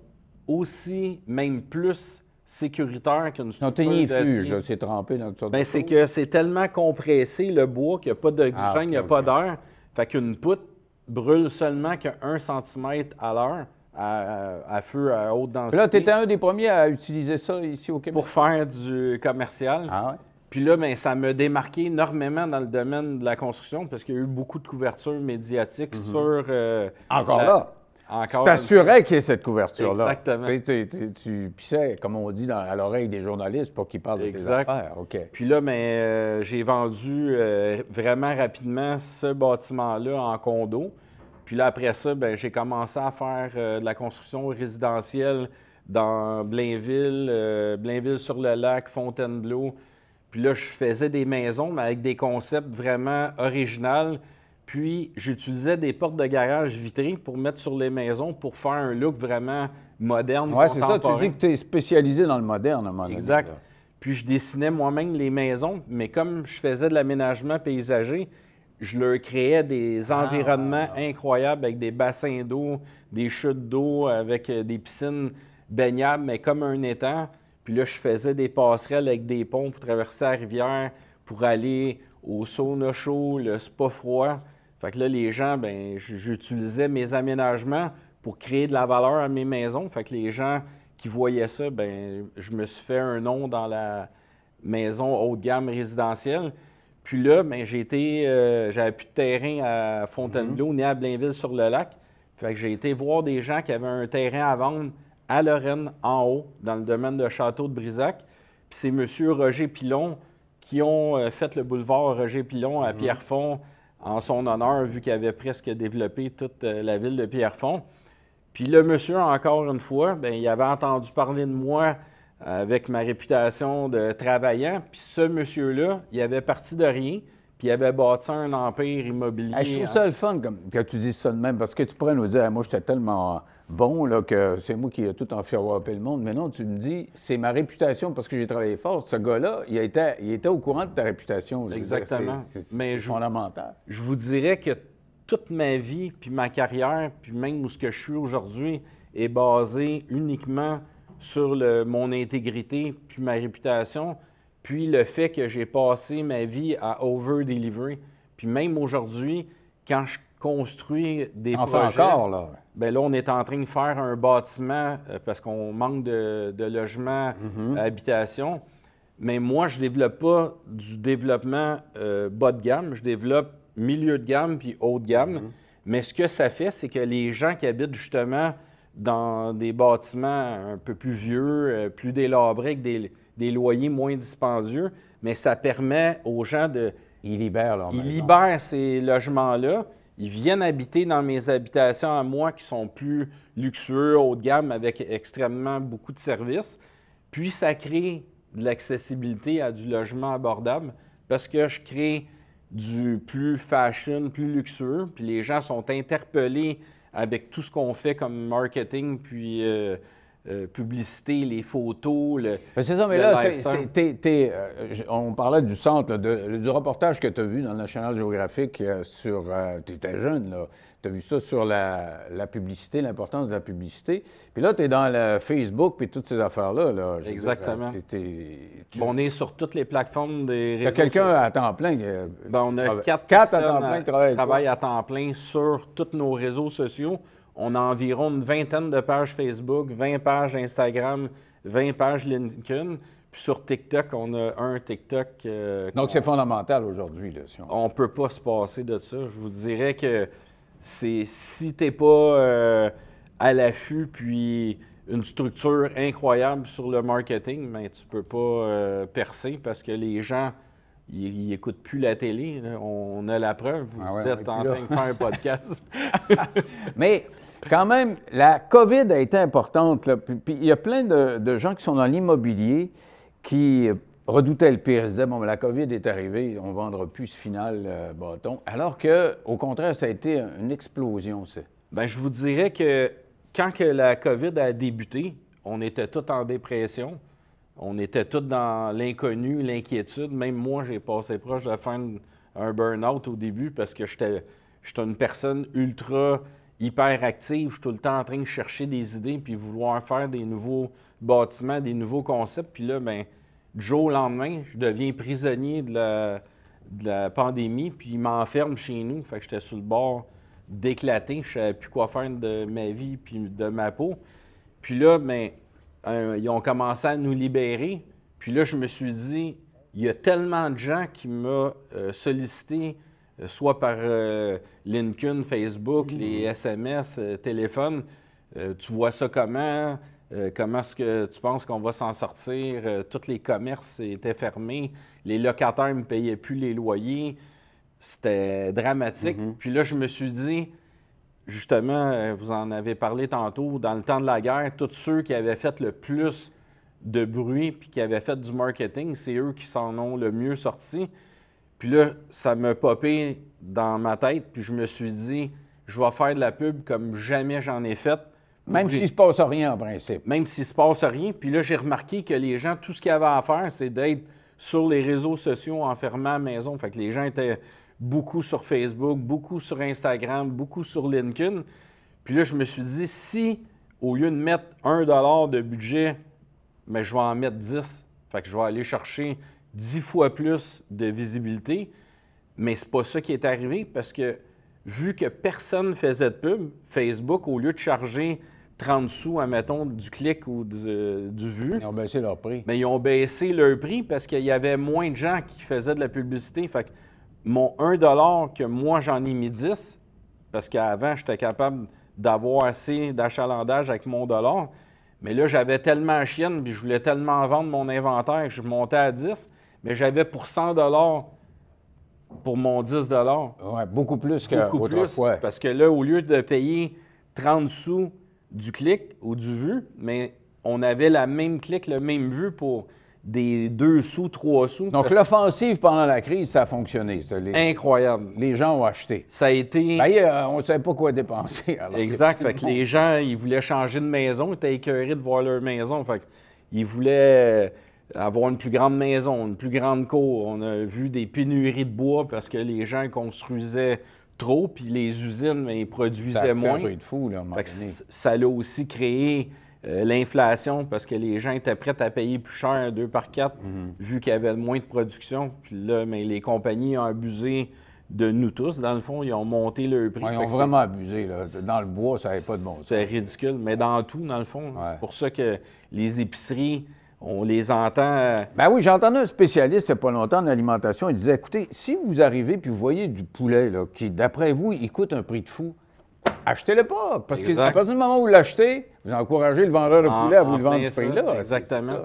aussi, même plus sécuritaires qu'une structure non, d'acier. c'est trempé dans ça. Bien, c'est que c'est tellement compressé, le bois, qu'il n'y a pas d'oxygène, ah, il n'y a pas d'air. Fait qu'une poutre, brûle seulement qu'à 1 cm à l'heure. À, feu à haute densité. Là, tu étais un des premiers à utiliser ça ici au Québec? Pour faire du commercial. Ah ouais? Puis là, bien, ça m'a démarqué énormément dans le domaine de la construction parce qu'il y a eu beaucoup de couverture médiatique mhm. sur. Euh, Encore là? Tu t'assurais qu'il y ait cette couverture-là. Exactement. Tu, pissais, comme on dit, à l'oreille des journalistes pour qu'ils parlent de tes affaires. OK. Puis là, mais, euh, j'ai vendu euh, vraiment rapidement ce bâtiment-là en condo. Puis là, après ça, ben, j'ai commencé à faire de la construction résidentielle dans Blainville, Blainville-sur-le-Lac, Fontainebleau. Puis là, je faisais des maisons, mais avec des concepts vraiment originaux puis, j'utilisais des portes de garage vitrées pour mettre sur les maisons pour faire un look vraiment moderne. Oui, c'est ça. Tu dis que tu es spécialisé dans le moderne à un moment Exact. Puis, je dessinais moi-même les maisons, mais comme je faisais de l'aménagement paysager, je leur créais des ah, environnements incroyables avec des bassins d'eau, des chutes d'eau, avec euh, des piscines baignables, mais comme un étang. Puis là, je faisais des passerelles avec des ponts pour traverser la rivière, pour aller au sauna chaud, le spa froid. Fait que là, les gens, ben, j'utilisais mes aménagements pour créer de la valeur à mes maisons. Fait que les gens qui voyaient ça, ben, je me suis fait un nom dans la maison haut de gamme résidentielle. Puis là, ben, j'ai été, euh, j'avais plus de terrain à Fontainebleau ni à Blainville-sur-le-Lac. Fait que j'ai été voir des gens qui avaient un terrain à vendre à Lorraine, en haut, dans le domaine de Château de Brisac. Puis c'est M. Roger Pilon qui ont euh, fait le boulevard Roger Pilon à Pierrefonds en son honneur, vu qu'il avait presque développé toute euh, la ville de Pierrefonds. Puis le monsieur, encore une fois, bien, il avait entendu parler de moi avec ma réputation de travaillant. Puis ce monsieur-là, il avait parti de rien, puis il avait bâti un empire immobilier. Je trouve ça le fun comme, que tu dis ça de même, parce que tu pourrais nous dire, Ah, moi, j'étais tellement bon là, que c'est moi qui ai tout enfiroppé le monde. Mais non, tu me dis, c'est ma réputation parce que j'ai travaillé fort. Ce gars-là, il, était, il était au courant de ta réputation. Exactement. c'est- fondamental. Je vous dirais que toute ma vie, puis ma carrière, puis même où ce que je suis aujourd'hui, est basé uniquement sur le- mon intégrité, puis ma réputation, puis le fait que j'ai passé ma vie à over-deliver. Puis même aujourd'hui, quand je construis des En fait projets... encore, là. Ben là, on est en train de faire un bâtiment euh, parce qu'on manque de, de logements à habitation. Mais moi, je ne développe pas du développement euh, bas de gamme, je développe milieu de gamme puis haut de gamme. Mais ce que ça fait, c'est que les gens qui habitent justement dans des bâtiments un peu plus vieux, euh, plus délabrés, avec des, des loyers moins dispendieux, mais ça permet aux gens de, Il libère leur ils libèrent ces logements-là. Ils viennent habiter dans mes habitations à moi qui sont plus luxueux, haut de gamme, avec extrêmement beaucoup de services. Puis ça crée de l'accessibilité à du logement abordable parce que je crée du plus fashion, plus luxueux. Puis les gens sont interpellés avec tout ce qu'on fait comme marketing, puis euh, euh, publicité, les photos. Le, C'est ça, mais là, euh, on parlait du centre, là, de- du reportage que tu as vu dans le National Geographic euh, sur. tu étais jeune, là. Tu as vu ça sur la, la publicité, l'importance de la publicité. Puis là, tu es dans le Facebook, puis toutes ces affaires-là. Là, dire, Exactement. on est sur toutes les plateformes des réseaux as quelqu'un à temps plein. euh, Ben, on a quatre, quatre à temps plein qui qui travaillent à temps plein sur tous nos réseaux sociaux. On a environ une vingtaine de pages Facebook, 20 pages Instagram, 20 pages LinkedIn. Puis sur TikTok, on a un TikTok. euh, Donc, c'est fondamental aujourd'hui. Si on- on peut pas se passer de ça. Je vous dirais que c'est si t'es pas euh, à l'affût puis une structure incroyable sur le marketing, mais tu peux pas euh, percer parce que les gens ils, ils écoutent plus la télé. là. On a la preuve. Vous Ah ouais, êtes en train de faire un podcast. Mais quand même, la COVID a été importante. là. Puis, il y a plein de, gens qui sont dans l'immobilier qui redoutaient le pire. Ils disaient, bon, la COVID est arrivée, on ne vendra plus ce final euh, bâton. Alors que, au contraire, ça a été une explosion. ça. Ben, je vous dirais que quand que la COVID a débuté, on était tous en dépression. On était tous dans l'inconnu, l'inquiétude. Même moi, j'ai passé proche de faire un burn-out au début parce que j'étais une personne ultra hyper active. Je suis tout le temps en train de chercher des idées puis vouloir faire des nouveaux bâtiments, des nouveaux concepts. Puis là, ben, du jour au lendemain, je deviens prisonnier de la, pandémie, puis ils m'enferment chez nous. Fait que j'étais sur le bord d'éclater. Je savais plus quoi faire de ma vie puis de ma peau. Puis là, ben, ils ont commencé à nous libérer. Puis là, je me suis dit, il y a tellement de gens qui m'ont euh, sollicité, soit par euh, LinkedIn, Facebook, les SMS, euh, téléphone. Euh, tu vois ça comment? Euh, comment est-ce que tu penses qu'on va s'en sortir? Euh, tous les commerces étaient fermés. Les locataires ne payaient plus les loyers. C'était dramatique. Puis là, je me suis dit, justement, euh, vous en avez parlé tantôt, dans le temps de la guerre, tous ceux qui avaient fait le plus de bruit puis qui avaient fait du marketing, c'est eux qui s'en ont le mieux sorti. Puis là, ça m'a popé dans ma tête, puis je me suis dit, je vais faire de la pub comme jamais j'en ai fait. Même s'il ne se passe rien en principe. même s'il se passe rien. Puis là, j'ai remarqué que les gens, tout ce qu'ils avaient à faire, c'est d'être sur les réseaux sociaux enfermés à la maison. Fait que les gens étaient beaucoup sur Facebook, beaucoup sur Instagram, beaucoup sur LinkedIn. Puis là, je me suis dit, si au lieu de mettre un dollar de budget, mais je vais en mettre 10, fait que je vais aller chercher 10 fois plus de visibilité. Mais c'est pas ça qui est arrivé parce que vu que personne ne faisait de pub, Facebook, au lieu de charger 30 sous, admettons, du clic ou du, du vu, Ils ont baissé leur prix. mais ils ont baissé leur prix parce qu'il y avait moins de gens qui faisaient de la publicité. Fait que mon 1 que moi, j'en ai mis 10, parce qu'avant, j'étais capable d'avoir assez d'achalandage avec mon dollar. Mais là, j'avais tellement chienne, puis je voulais tellement vendre mon inventaire que je montais à 10, mais j'avais pour 100 pour mon 10 Oui, beaucoup plus que Beaucoup plus, parce que là, au lieu de payer 30 sous du clic ou du vu, mais on avait la même clic, le même vu pour des 2 sous, 3 sous. Donc, l'offensive pendant la crise, ça a fonctionné. Incroyable. Les gens ont acheté. Ça a été. Ben, on ne savait pas quoi dépenser. exact. Fait que les gens, ils voulaient changer de maison. Ils étaient écœurés de voir leur maison. Fait ils voulaient avoir une plus grande maison, une plus grande cour. On a vu des pénuries de bois parce que les gens construisaient trop, puis les usines, ben, ils produisaient moins. Ça de fou, là, Ça a aussi créé euh, l'inflation parce que les gens étaient prêts à payer plus cher, 2 par 4, mhm. vu qu'il y avait moins de production. Puis là, mais les compagnies ont abusé de nous tous. Dans le fond, ils ont monté le prix. ils ont vraiment abusé. Là. Dans le bois, ça n'avait pas de bon sens. C'est ridicule. Mais dans tout, dans le fond, c'est pour ça que les épiceries, on les entend. Euh, ben oui, j'ai entendu un spécialiste il n'y a pas longtemps en alimentation. Il disait écoutez, si vous arrivez puis vous voyez du poulet là, qui, d'après vous, il coûte un prix de fou, achetez-le pas. Parce qu'à partir du moment où vous l'achetez, vous encouragez le vendeur de poulet à vous le vendre ce prix-là. Exactement.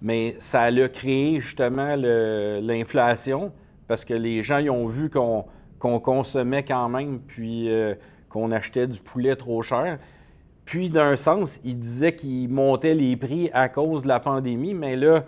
Mais ça a créé justement l'inflation parce que les gens ils ont vu qu'on consommait quand même, puis euh, qu'on achetait du poulet trop cher. Puis, d'un sens, ils disaient qu'ils montaient les prix à cause de la pandémie, mais là,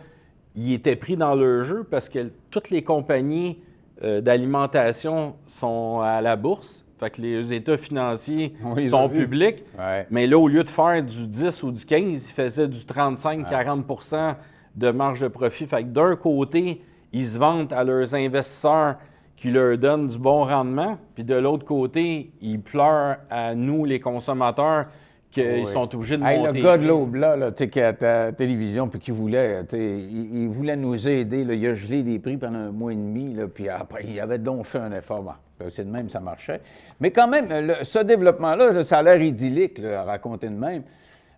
ils étaient pris dans leur jeu parce que toutes les compagnies euh, d'alimentation sont à la bourse. Fait que les états financiers sont publics. Mais là, au lieu de faire du 10 ou du 15, ils faisaient du 35-40% de marge de profit. Fait que d'un côté, ils se vendent à leurs investisseurs qui leur donnent du bon rendement, puis de l'autre côté, ils pleurent à nous, les consommateurs, qu'ils sont obligés de monter. Le gars de l'aube, là, qui est à ta télévision, puis qui voulait, il, voulait nous aider. Là, il a gelé les prix pendant un mois et demi, là, puis après, il avait donc fait un effort. c'est de même, ça marchait. Mais quand même, ce développement-là, ça a l'air idyllique à raconter de même.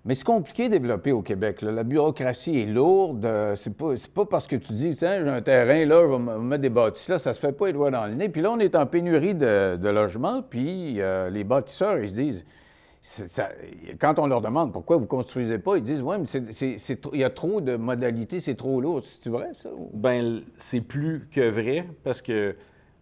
Mais c'est compliqué de développer au Québec. La bureaucratie est lourde. Euh, c'est pas, pas parce que tu dis, tiens, j'ai un terrain là, je vais mettre des bâtisses là, ça se fait pas les doigts dans le nez. Puis là, on est en pénurie de, logements, puis euh, les bâtisseurs, ils se disent, quand on leur demande pourquoi vous ne construisez pas, ils disent Oui, mais il y a trop de modalités, c'est trop lourd. C'est vrai, ça? Bien, c'est plus que vrai parce que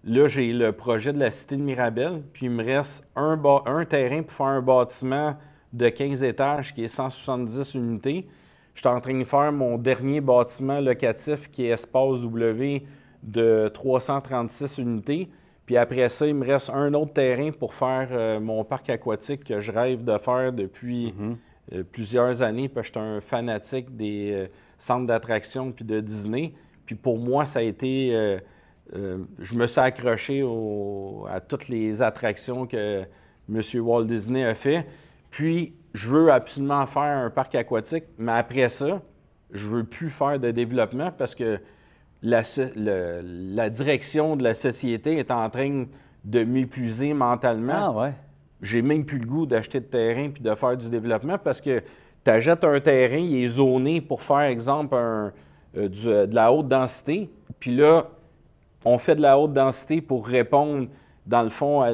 là, j'ai le projet de la Cité de Mirabel, puis il me reste un, un terrain pour faire un bâtiment de 15 étages qui est 170 unités. Je suis en train de faire mon dernier bâtiment locatif qui est Espace W de 336 unités. Puis après ça, il me reste un autre terrain pour faire euh, mon parc aquatique que je rêve de faire depuis mhm. euh, plusieurs années, parce que je suis un fanatique des euh, centres d'attraction puis de Disney. Puis pour moi, ça a été. je me suis accroché à toutes les attractions que M. Walt Disney a fait. Puis, je veux absolument faire un parc aquatique, mais après ça, je veux plus faire de développement parce que la, direction de la société est en train de m'épuiser mentalement. Ah ouais. J'ai même plus le goût d'acheter de terrain puis de faire du développement parce que tu achètes un terrain, il est zoné pour faire, exemple, un, euh, euh, de la haute densité. Puis là, on fait de la haute densité pour répondre, dans le fond, à,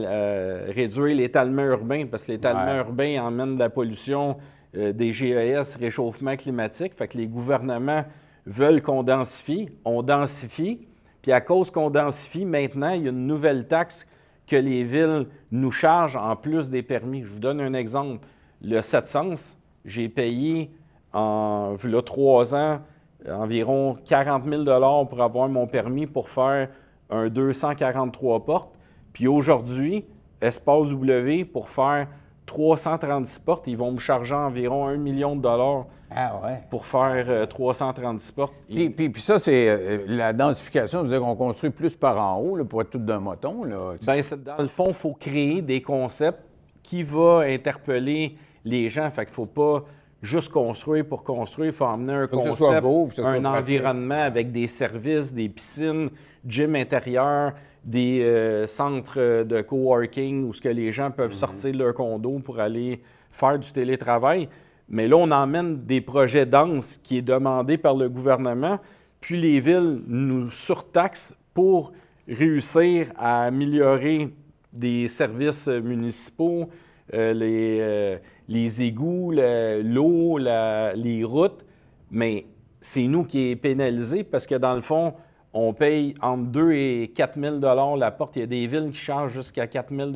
réduire l'étalement urbain parce que l'étalement urbain emmène de la pollution, euh, des GES, réchauffement climatique. Fait que les gouvernements veulent qu'on densifie, on densifie, puis à cause qu'on densifie, maintenant, il y a une nouvelle taxe que les villes nous chargent en plus des permis. Je vous donne un exemple. Le 700, j'ai payé en trois ans environ 40 000 pour avoir mon permis pour faire un 243 portes. Puis aujourd'hui, Espace W, pour faire 336 portes, ils vont me charger environ 1 million de dollars ah pour faire 336 euh, portes. Puis, puis, ça, c'est euh, la densification, vous dire qu'on construit plus par en haut pour être tout d'un moton. Là. Bien, dans le fond, il faut créer des concepts qui vont interpeller les gens. Fait qu'il ne faut pas juste construire pour construire. Il faut emmener un concept, un environnement avec des services, des piscines, gym intérieur, des euh, centres de coworking où ce que les gens peuvent mhm. sortir de leur condo pour aller faire du télétravail. Mais là, on emmène des projets denses qui est demandé par le gouvernement, puis les villes nous surtaxent pour réussir à améliorer des services municipaux, euh, les, euh, les égouts, le- l'eau, les routes, mais c'est nous qui est pénalisé parce que dans le fond, on paye entre 2 et 4 000 la porte. Il y a des villes qui chargent jusqu'à 4 000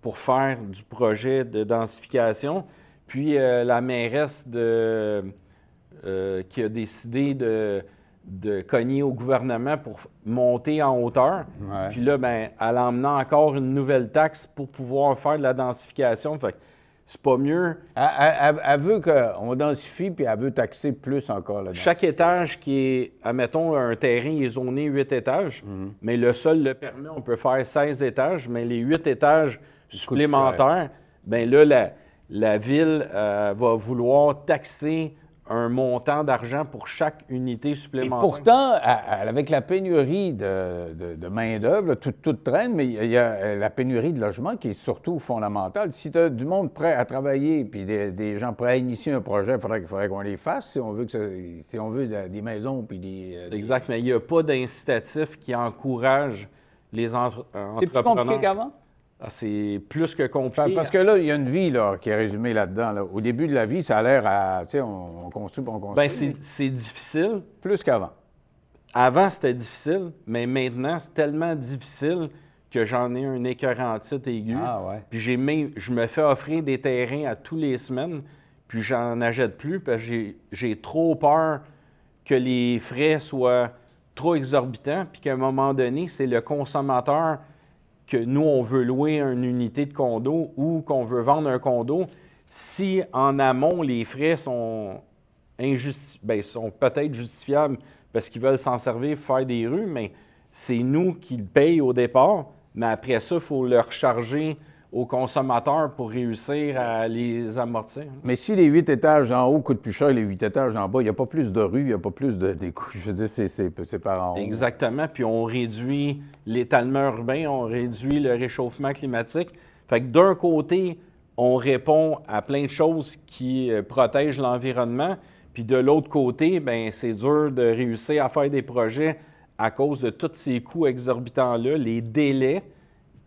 pour faire du projet de densification. Puis euh, la mairesse de, euh, qui a décidé de, de cogner au gouvernement pour monter en hauteur. Ouais. Puis là, ben, elle a emmené encore une nouvelle taxe pour pouvoir faire de la densification. Fait c'est pas mieux. Elle, elle- elle- elle veut qu'on densifie, puis elle veut taxer plus encore là-dedans. Chaque étage qui est, admettons, un terrain est zoné 8 étages, Mhm. mais le sol le permet, on peut faire 16 étages, mais les 8 étages supplémentaires, bien là, la, la ville euh, va vouloir taxer un montant d'argent pour chaque unité Et supplémentaire. pourtant, à- à- avec la pénurie de, de- de main-d'œuvre, tout, traîne, mais il y a- il y a euh, la pénurie de logement qui est surtout fondamentale. Si tu as du monde prêt à travailler puis des, des gens prêts à initier un projet, il faudrait, faudrait qu'on les fasse si on veut, que ça- si on veut de- des maisons puis des. euh, des- Exact, mais il n'y a pas d'incitatif qui encourage les entre- C'est plus entrepreneurs. compliqué qu'avant? Ah, c'est plus que compliqué. Parce que là, il y a une vie là, qui est résumée là-dedans. là. Au début de la vie, ça a l'air à. Tu sais, on, on construit, on construit. Ben, c'est c'est difficile. plus qu'avant. Avant, c'était difficile, mais maintenant, c'est tellement difficile que j'en ai un écœurant titre aigu. Ah ouais. Puis j'ai même- je me fais offrir des terrains à tous les semaines, puis j'en achète plus parce que j'ai- j'ai trop peur que les frais soient trop exorbitants, puis qu'à un moment donné, c'est le consommateur que nous, on veut louer une unité de condo ou qu'on veut vendre un condo. Si en amont, les frais sont, ben, sont peut-être justifiables parce qu'ils veulent s'en servir pour faire des rues, mais c'est nous qui le payons au départ. Mais après ça, il faut le recharger aux consommateurs pour réussir à les amortir. Mais si les huit étages d'en haut coûtent plus cher les huit étages d'en bas, il n'y a pas plus de rues, il n'y a pas plus de coûts. Je veux dire, c'est par en haut. Exactement. Puis on réduit l'étalement urbain, on réduit le réchauffement climatique. Fait que d'un côté, on répond à plein de choses qui euh, protègent l'environnement. Puis de l'autre côté, ben c'est dur de réussir à faire des projets à cause de tous ces coûts exorbitants-là, les délais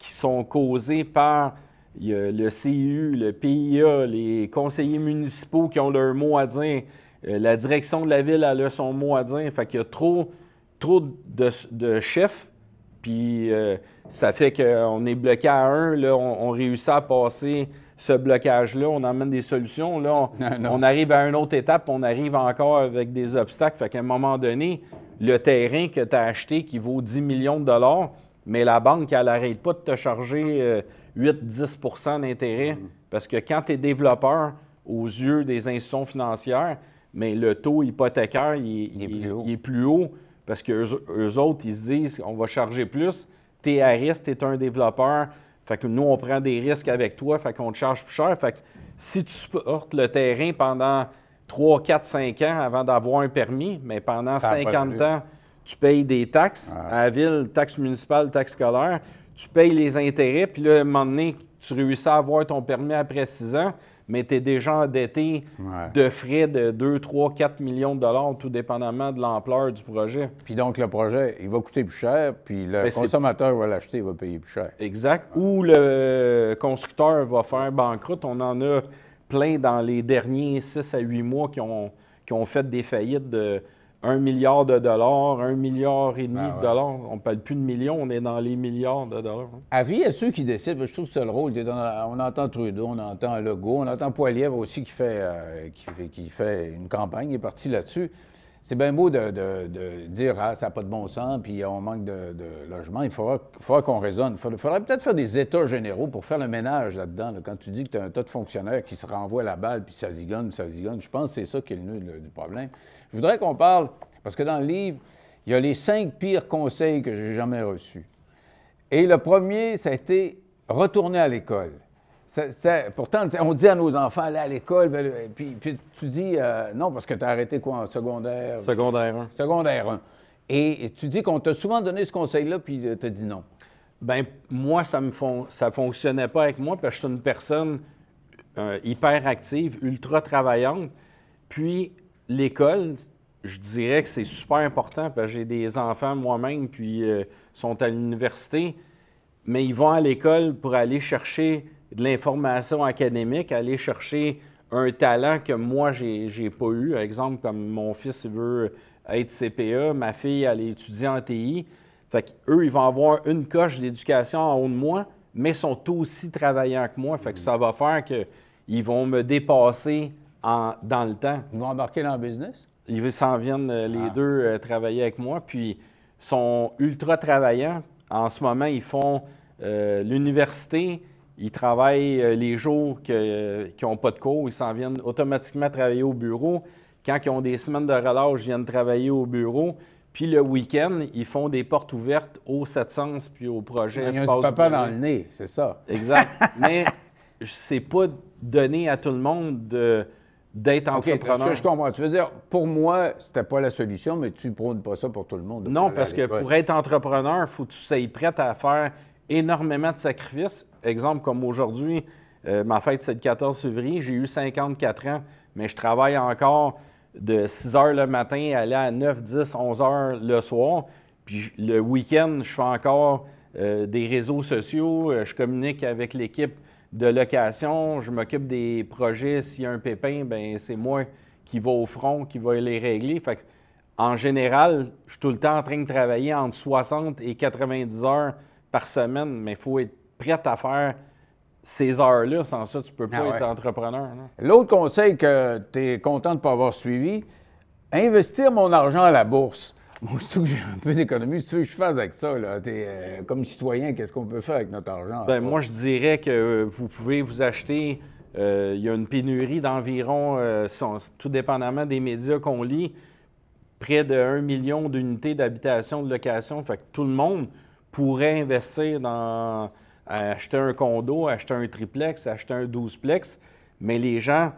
qui sont causés par le CU, le PIA, les conseillers municipaux qui ont leur mot à dire, euh, la direction de la ville a son mot à dire. Fait qu'il y a trop, trop de, de chefs, puis euh, ça fait qu'on est bloqué à un. Là, on, on réussit à passer ce blocage-là, on amène des solutions. Là, on, Non, non. on arrive à une autre étape, on arrive encore avec des obstacles. Fait qu'à un moment donné, le terrain que tu as acheté qui vaut 10 millions de dollars, mais la banque, elle n'arrête pas de te charger euh, 8-10% d'intérêt. Parce que quand tu es développeur, aux yeux des institutions financières, mais le taux hypothécaire, il, est- Il est il- plus haut. il est plus haut. Parce qu'eux eux autres, ils se disent on va charger plus. Tu es à risque, tu es un développeur. Fait que nous, on prend des risques avec toi, fait qu'on te charge plus cher. Fait que si tu supportes le terrain pendant 3, 4, 5 ans avant d'avoir un permis, mais pendant Ça a pas 50 plu. ans, tu payes des taxes à la ville, taxes municipales, taxes scolaires, tu payes les intérêts, puis là, à un moment donné, tu réussis à avoir ton permis après 6 ans, mais tu es déjà endetté Ouais. de frais de 2, 3, 4 millions de dollars, tout dépendamment de l'ampleur du projet. Puis donc, le projet, il va coûter plus cher, puis le Ben, consommateur va l'acheter, il va payer plus cher. Exact. Ou le constructeur va faire banqueroute. On en a plein dans les derniers 6 à 8 mois qui ont, qui ont fait des faillites de 1 milliard de dollars, 1 milliard et demi Ah de dollars. On ne parle plus de millions, on est dans les milliards de dollars. hein. Avis à ceux qui décident, je trouve que c'est le rôle. On entend Trudeau, on entend Legault, on entend Poilievre aussi qui fait, euh, qui, fait, qui fait une campagne, il est parti là-dessus. C'est bien beau de, dire ah, ça n'a pas de bon sens, puis on manque de, de logement. Il faudra, qu'on raisonne. Il faudrait, peut-être faire des états généraux pour faire le ménage là-dedans. là. Quand tu dis que tu as un tas de fonctionnaires qui se renvoient la balle, puis ça zigonne, ça zigonne, je pense que c'est ça qui est le nœud du problème. Je voudrais qu'on parle, parce que dans le livre, il y a les cinq pires conseils que j'ai jamais reçus. Et le premier, ça a été retourner à l'école. Pourtant, on dit à nos enfants, allez à l'école, ben, euh, puis, puis tu dis euh, non, parce que tu as arrêté quoi en secondaire? Secondaire 1. Secondaire 1. Et, et tu dis qu'on t'a souvent donné ce conseil-là, puis tu as dit non. Ben moi, ça me fon- ça fonctionnait pas avec moi parce que je suis une personne euh, hyper active, ultra travaillante. Puis l'école, je dirais que c'est super important parce que j'ai des enfants moi-même, puis euh, sont à l'université, mais ils vont à l'école pour aller chercher de l'information académique, aller chercher un talent que moi, j'ai n'ai pas eu. Exemple, comme mon fils, il veut être CPA, ma fille, elle est étudiante en TI. Fait qu'eux, ils vont avoir une coche d'éducation en haut de moi, mais sont aussi travaillants que moi. Fait que ça va faire qu'ils vont me dépasser en, dans le temps. Ils vont embarquer dans le business? Ils s'en viennent euh, les ah. deux euh, travailler avec moi, puis sont ultra travaillants. En ce moment, ils font euh, l'université, ils travaillent les jours qu'ils n'ont pas de cours, ils s'en viennent automatiquement travailler au bureau. Quand ils ont des semaines de relâche, ils viennent travailler au bureau. Puis le week-end, ils font des portes ouvertes au 700 puis au projet Il y a un papa dans le nez, c'est ça. Exact. Mais c'est pas donné à tout le monde d'être entrepreneur. Que je comprends. Tu veux dire, pour moi, c'était pas la solution, mais tu prônes pas ça pour tout le monde. Non, parce que pour être entrepreneur, il faut que tu sois prêt à faire énormément de sacrifices. Exemple, comme aujourd'hui, euh, ma fête, c'est le 14 février, j'ai eu 54 ans, mais je travaille encore de 6 heures le matin, aller à 9, 10, 11 heures le soir. Puis le week-end, je fais encore euh, des réseaux sociaux, euh, je communique avec l'équipe de location, je m'occupe des projets. S'il y a un pépin, ben c'est moi qui va au front, qui va les régler. Fait en général, je suis tout le temps en train de travailler entre 60 et 90 heures par semaine, mais il faut être prêt à faire ces heures-là. Sans ça, tu ne peux pas ah être entrepreneur. L'autre conseil que tu es content de ne pas avoir suivi, investir mon argent à la bourse. Moi, je que j'ai un peu d'économie. Veux que je fasse avec ça, là, euh, comme citoyen, qu'est-ce qu'on peut faire avec notre argent? Bien, moi, je dirais que vous pouvez vous acheter. Euh, il y a une pénurie d'environ, euh, tout dépendamment des médias qu'on lit, près de 1 million d'unités d'habitation, de location. Fait que tout le monde pourrait investir dans acheter un condo, acheter un triplex, acheter un douzeplex, mais les gens,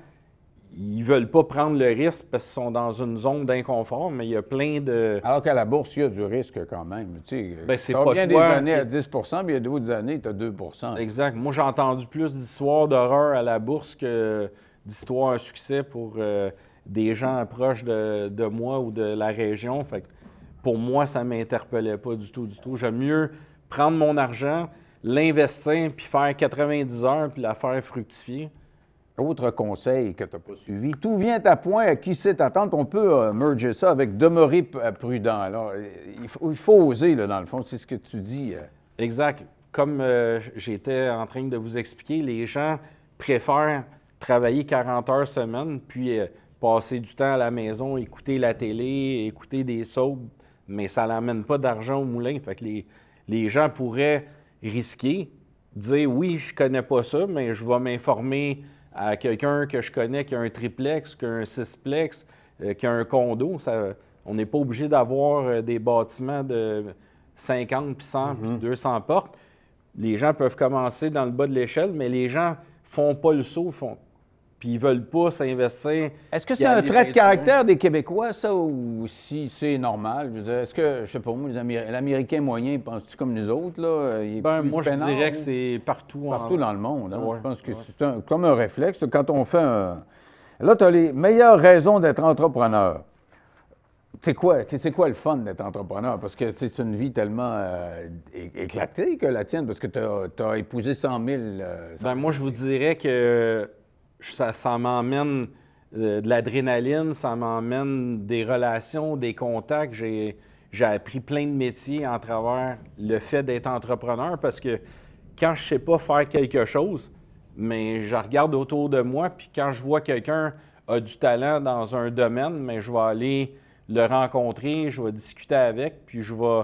ils veulent pas prendre le risque parce qu'ils sont dans une zone d'inconfort, mais il y a plein de... Alors qu'à la bourse, il y a du risque quand même. Tu sais, ben, c'est pas bien des années à 10% puis il y a d'autres années, tu as 2% Exact. Moi, j'ai entendu plus d'histoires d'horreur à la bourse que d'histoires à succès pour euh, des gens proches de, moi ou de la région. Fait pour moi, ça ne m'interpellait pas du tout, du tout. J'aime mieux prendre mon argent, l'investir, puis faire 90 heures, puis la faire fructifier. Autre conseil que tu n'as pas suivi, tout vient à point à qui sait attendre. On peut euh, merger ça avec demeurer euh, prudent. Alors, il, faut, il faut oser, là, dans le fond, c'est ce que tu dis. Euh. Exact. Comme j'étais en train de vous expliquer, les gens préfèrent travailler 40 heures semaine, puis passer du temps à la maison, écouter la télé, écouter des soaps, mais ça n'amène pas d'argent au moulin. Fait que les, les gens pourraient risquer, dire oui, je connais pas ça, mais je vais m'informer à quelqu'un que je connais qui a un triplex, qui a un sixplex, euh, qui a un condo. Ça, on n'est pas obligé d'avoir euh, des bâtiments de 50, puis 100, puis 200 portes. Les gens peuvent commencer dans le bas de l'échelle, mais les gens font pas le saut, font, puis ils veulent pas s'investir. Est-ce que c'est un trait de caractère des Québécois, ça, ou si c'est normal? est-ce que, je sais pas moi, l'Américain moyen, penses-tu comme nous autres, là? ben, moi, je dirais que c'est partout. Partout dans le monde. Hein? je pense que c'est comme un réflexe. Quand on fait un... Là, tu as les meilleures raisons d'être entrepreneur. C'est quoi, c'est quoi le fun d'être entrepreneur? Parce que c'est une vie tellement euh, éclatée que la tienne, parce que tu as, épousé 100 000. Euh, ben, moi, je vous dirais que ça, m'emmène euh, de l'adrénaline, ça m'emmène des relations, des contacts. J'ai, appris plein de métiers en travers le fait d'être entrepreneur parce que quand je ne sais pas faire quelque chose, mais je regarde autour de moi, puis quand je vois quelqu'un a du talent dans un domaine, mais je vais aller le rencontrer, je vais discuter avec, puis je vais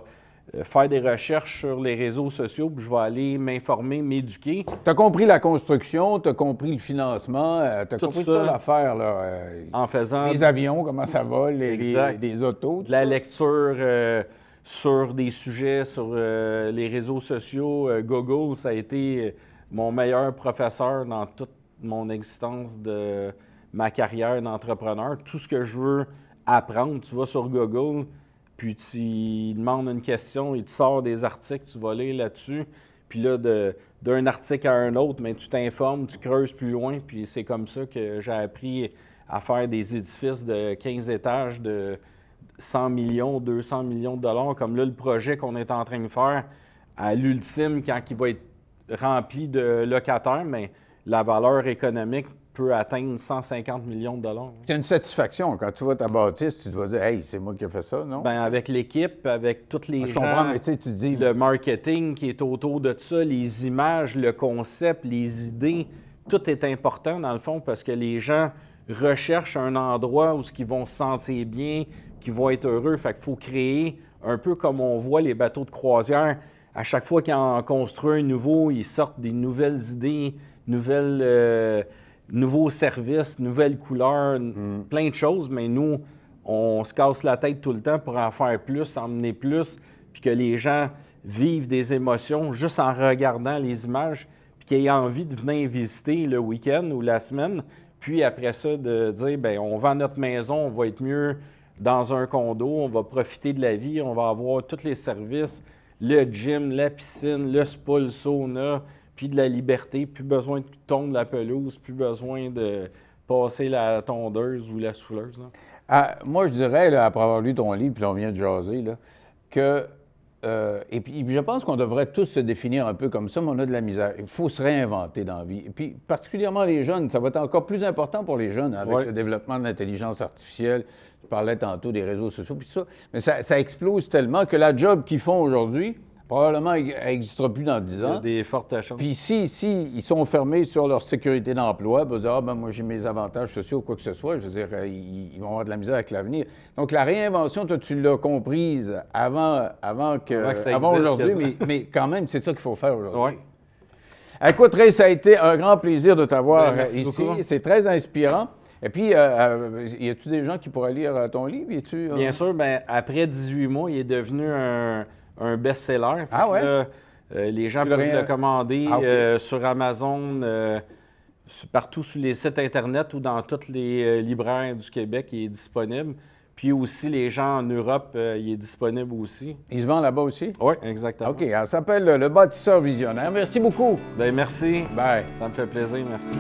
faire des recherches sur les réseaux sociaux, puis je vais aller m'informer, m'éduquer. Tu as compris la construction, tu as compris le financement, euh, tu as compris toute l'affaire. Là, euh, en faisant. Les avions, comment ça va, les, les, autos. La lecture sur des sujets sur les réseaux sociaux. Google, ça a été mon meilleur professeur dans toute mon existence de ma carrière d'entrepreneur. Tout ce que je veux apprendre, tu vas sur Google puis tu demandes une question, il te sort des articles, tu vas lire là-dessus. Puis là, d'un article à un autre, mais tu t'informes, tu creuses plus loin. Puis c'est comme ça que j'ai appris à faire des édifices de 15 étages de 100 millions, 200 millions de dollars, comme là, le projet qu'on est en train de faire, à l'ultime, quand il va être rempli de locataires, mais la valeur économique peut atteindre 150 millions de dollars. C'est une satisfaction. Quand tu vois ta bâtisse, tu dois dire Hey, c'est moi qui ai fait ça, non? Ben, avec l'équipe, avec toutes les je gens, comprends, mais tu dis. le marketing qui est autour de ça, les images, le concept, les idées, tout est important dans le fond parce que les gens recherchent un endroit où ils vont se sentir bien, qui vont être heureux. Fait qu'il faut créer un peu comme on voit les bateaux de croisière. À chaque fois qu'ils en construisent un nouveau, ils sortent des nouvelles idées, nouvelles, euh, nouveaux services, nouvelles couleurs, plein de choses. Mais nous, on se casse la tête tout le temps pour en faire plus, emmener plus, puis que les gens vivent des émotions juste en regardant les images, puis qu'ils aient envie de venir visiter le week-end ou la semaine. Puis après ça, de dire, ben on vend notre maison, on va être mieux dans un condo, on va profiter de la vie, on va avoir tous les services, le gym, la piscine, le spa, le sauna, puis de la liberté, plus besoin de tondre la pelouse, plus besoin de passer la tondeuse ou la souffleuse. là. Ah, moi, je dirais, là, après avoir lu ton livre, puis on vient de jaser, là, que. euh, et puis, je pense qu'on devrait tous se définir un peu comme ça, mais on a de la misère. Il faut se réinventer dans la vie. Et puis, particulièrement les jeunes, ça va être encore plus important pour les jeunes avec Ouais. le développement de l'intelligence artificielle. Tu parlais tantôt des réseaux sociaux, puis tout ça. Mais ça, ça explose tellement que la job qu'ils font aujourd'hui, probablement, elle n'existera plus dans 10 Il y a ans. des fortes chances. Puis si, si ils sont fermés sur leur sécurité d'emploi, ben, ils vont dire, ah, ben, moi j'ai mes avantages sociaux ou quoi que ce soit, je veux dire, euh, ils, ils vont avoir de la misère avec l'avenir. Donc la réinvention, toi, tu l'as comprise avant, avant, que, Avant que aujourd'hui, mais, mais quand même, c'est ça qu'il faut faire aujourd'hui. Oui. Écoute, Ray, ça a été un grand plaisir de t'avoir Ben, euh, ici. beaucoup. C'est très inspirant. Et puis, euh, euh, y a-tu des gens qui pourraient lire ton livre? Euh, Bien sûr, ben, après 18 mois, il est devenu un, un best-seller. Ah ouais? là, euh, les gens peuvent rien- le commander Ah, euh, sur Amazon, euh, partout sur les sites Internet ou dans tous les libraires du Québec, il est disponible. Puis aussi, les gens en Europe, il est disponible aussi. Il se vend là-bas aussi? Oui, exactement. OK, elle s'appelle euh, Le bâtisseur visionnaire. Merci beaucoup. Ben, merci. Bye. Ça me fait plaisir. Merci.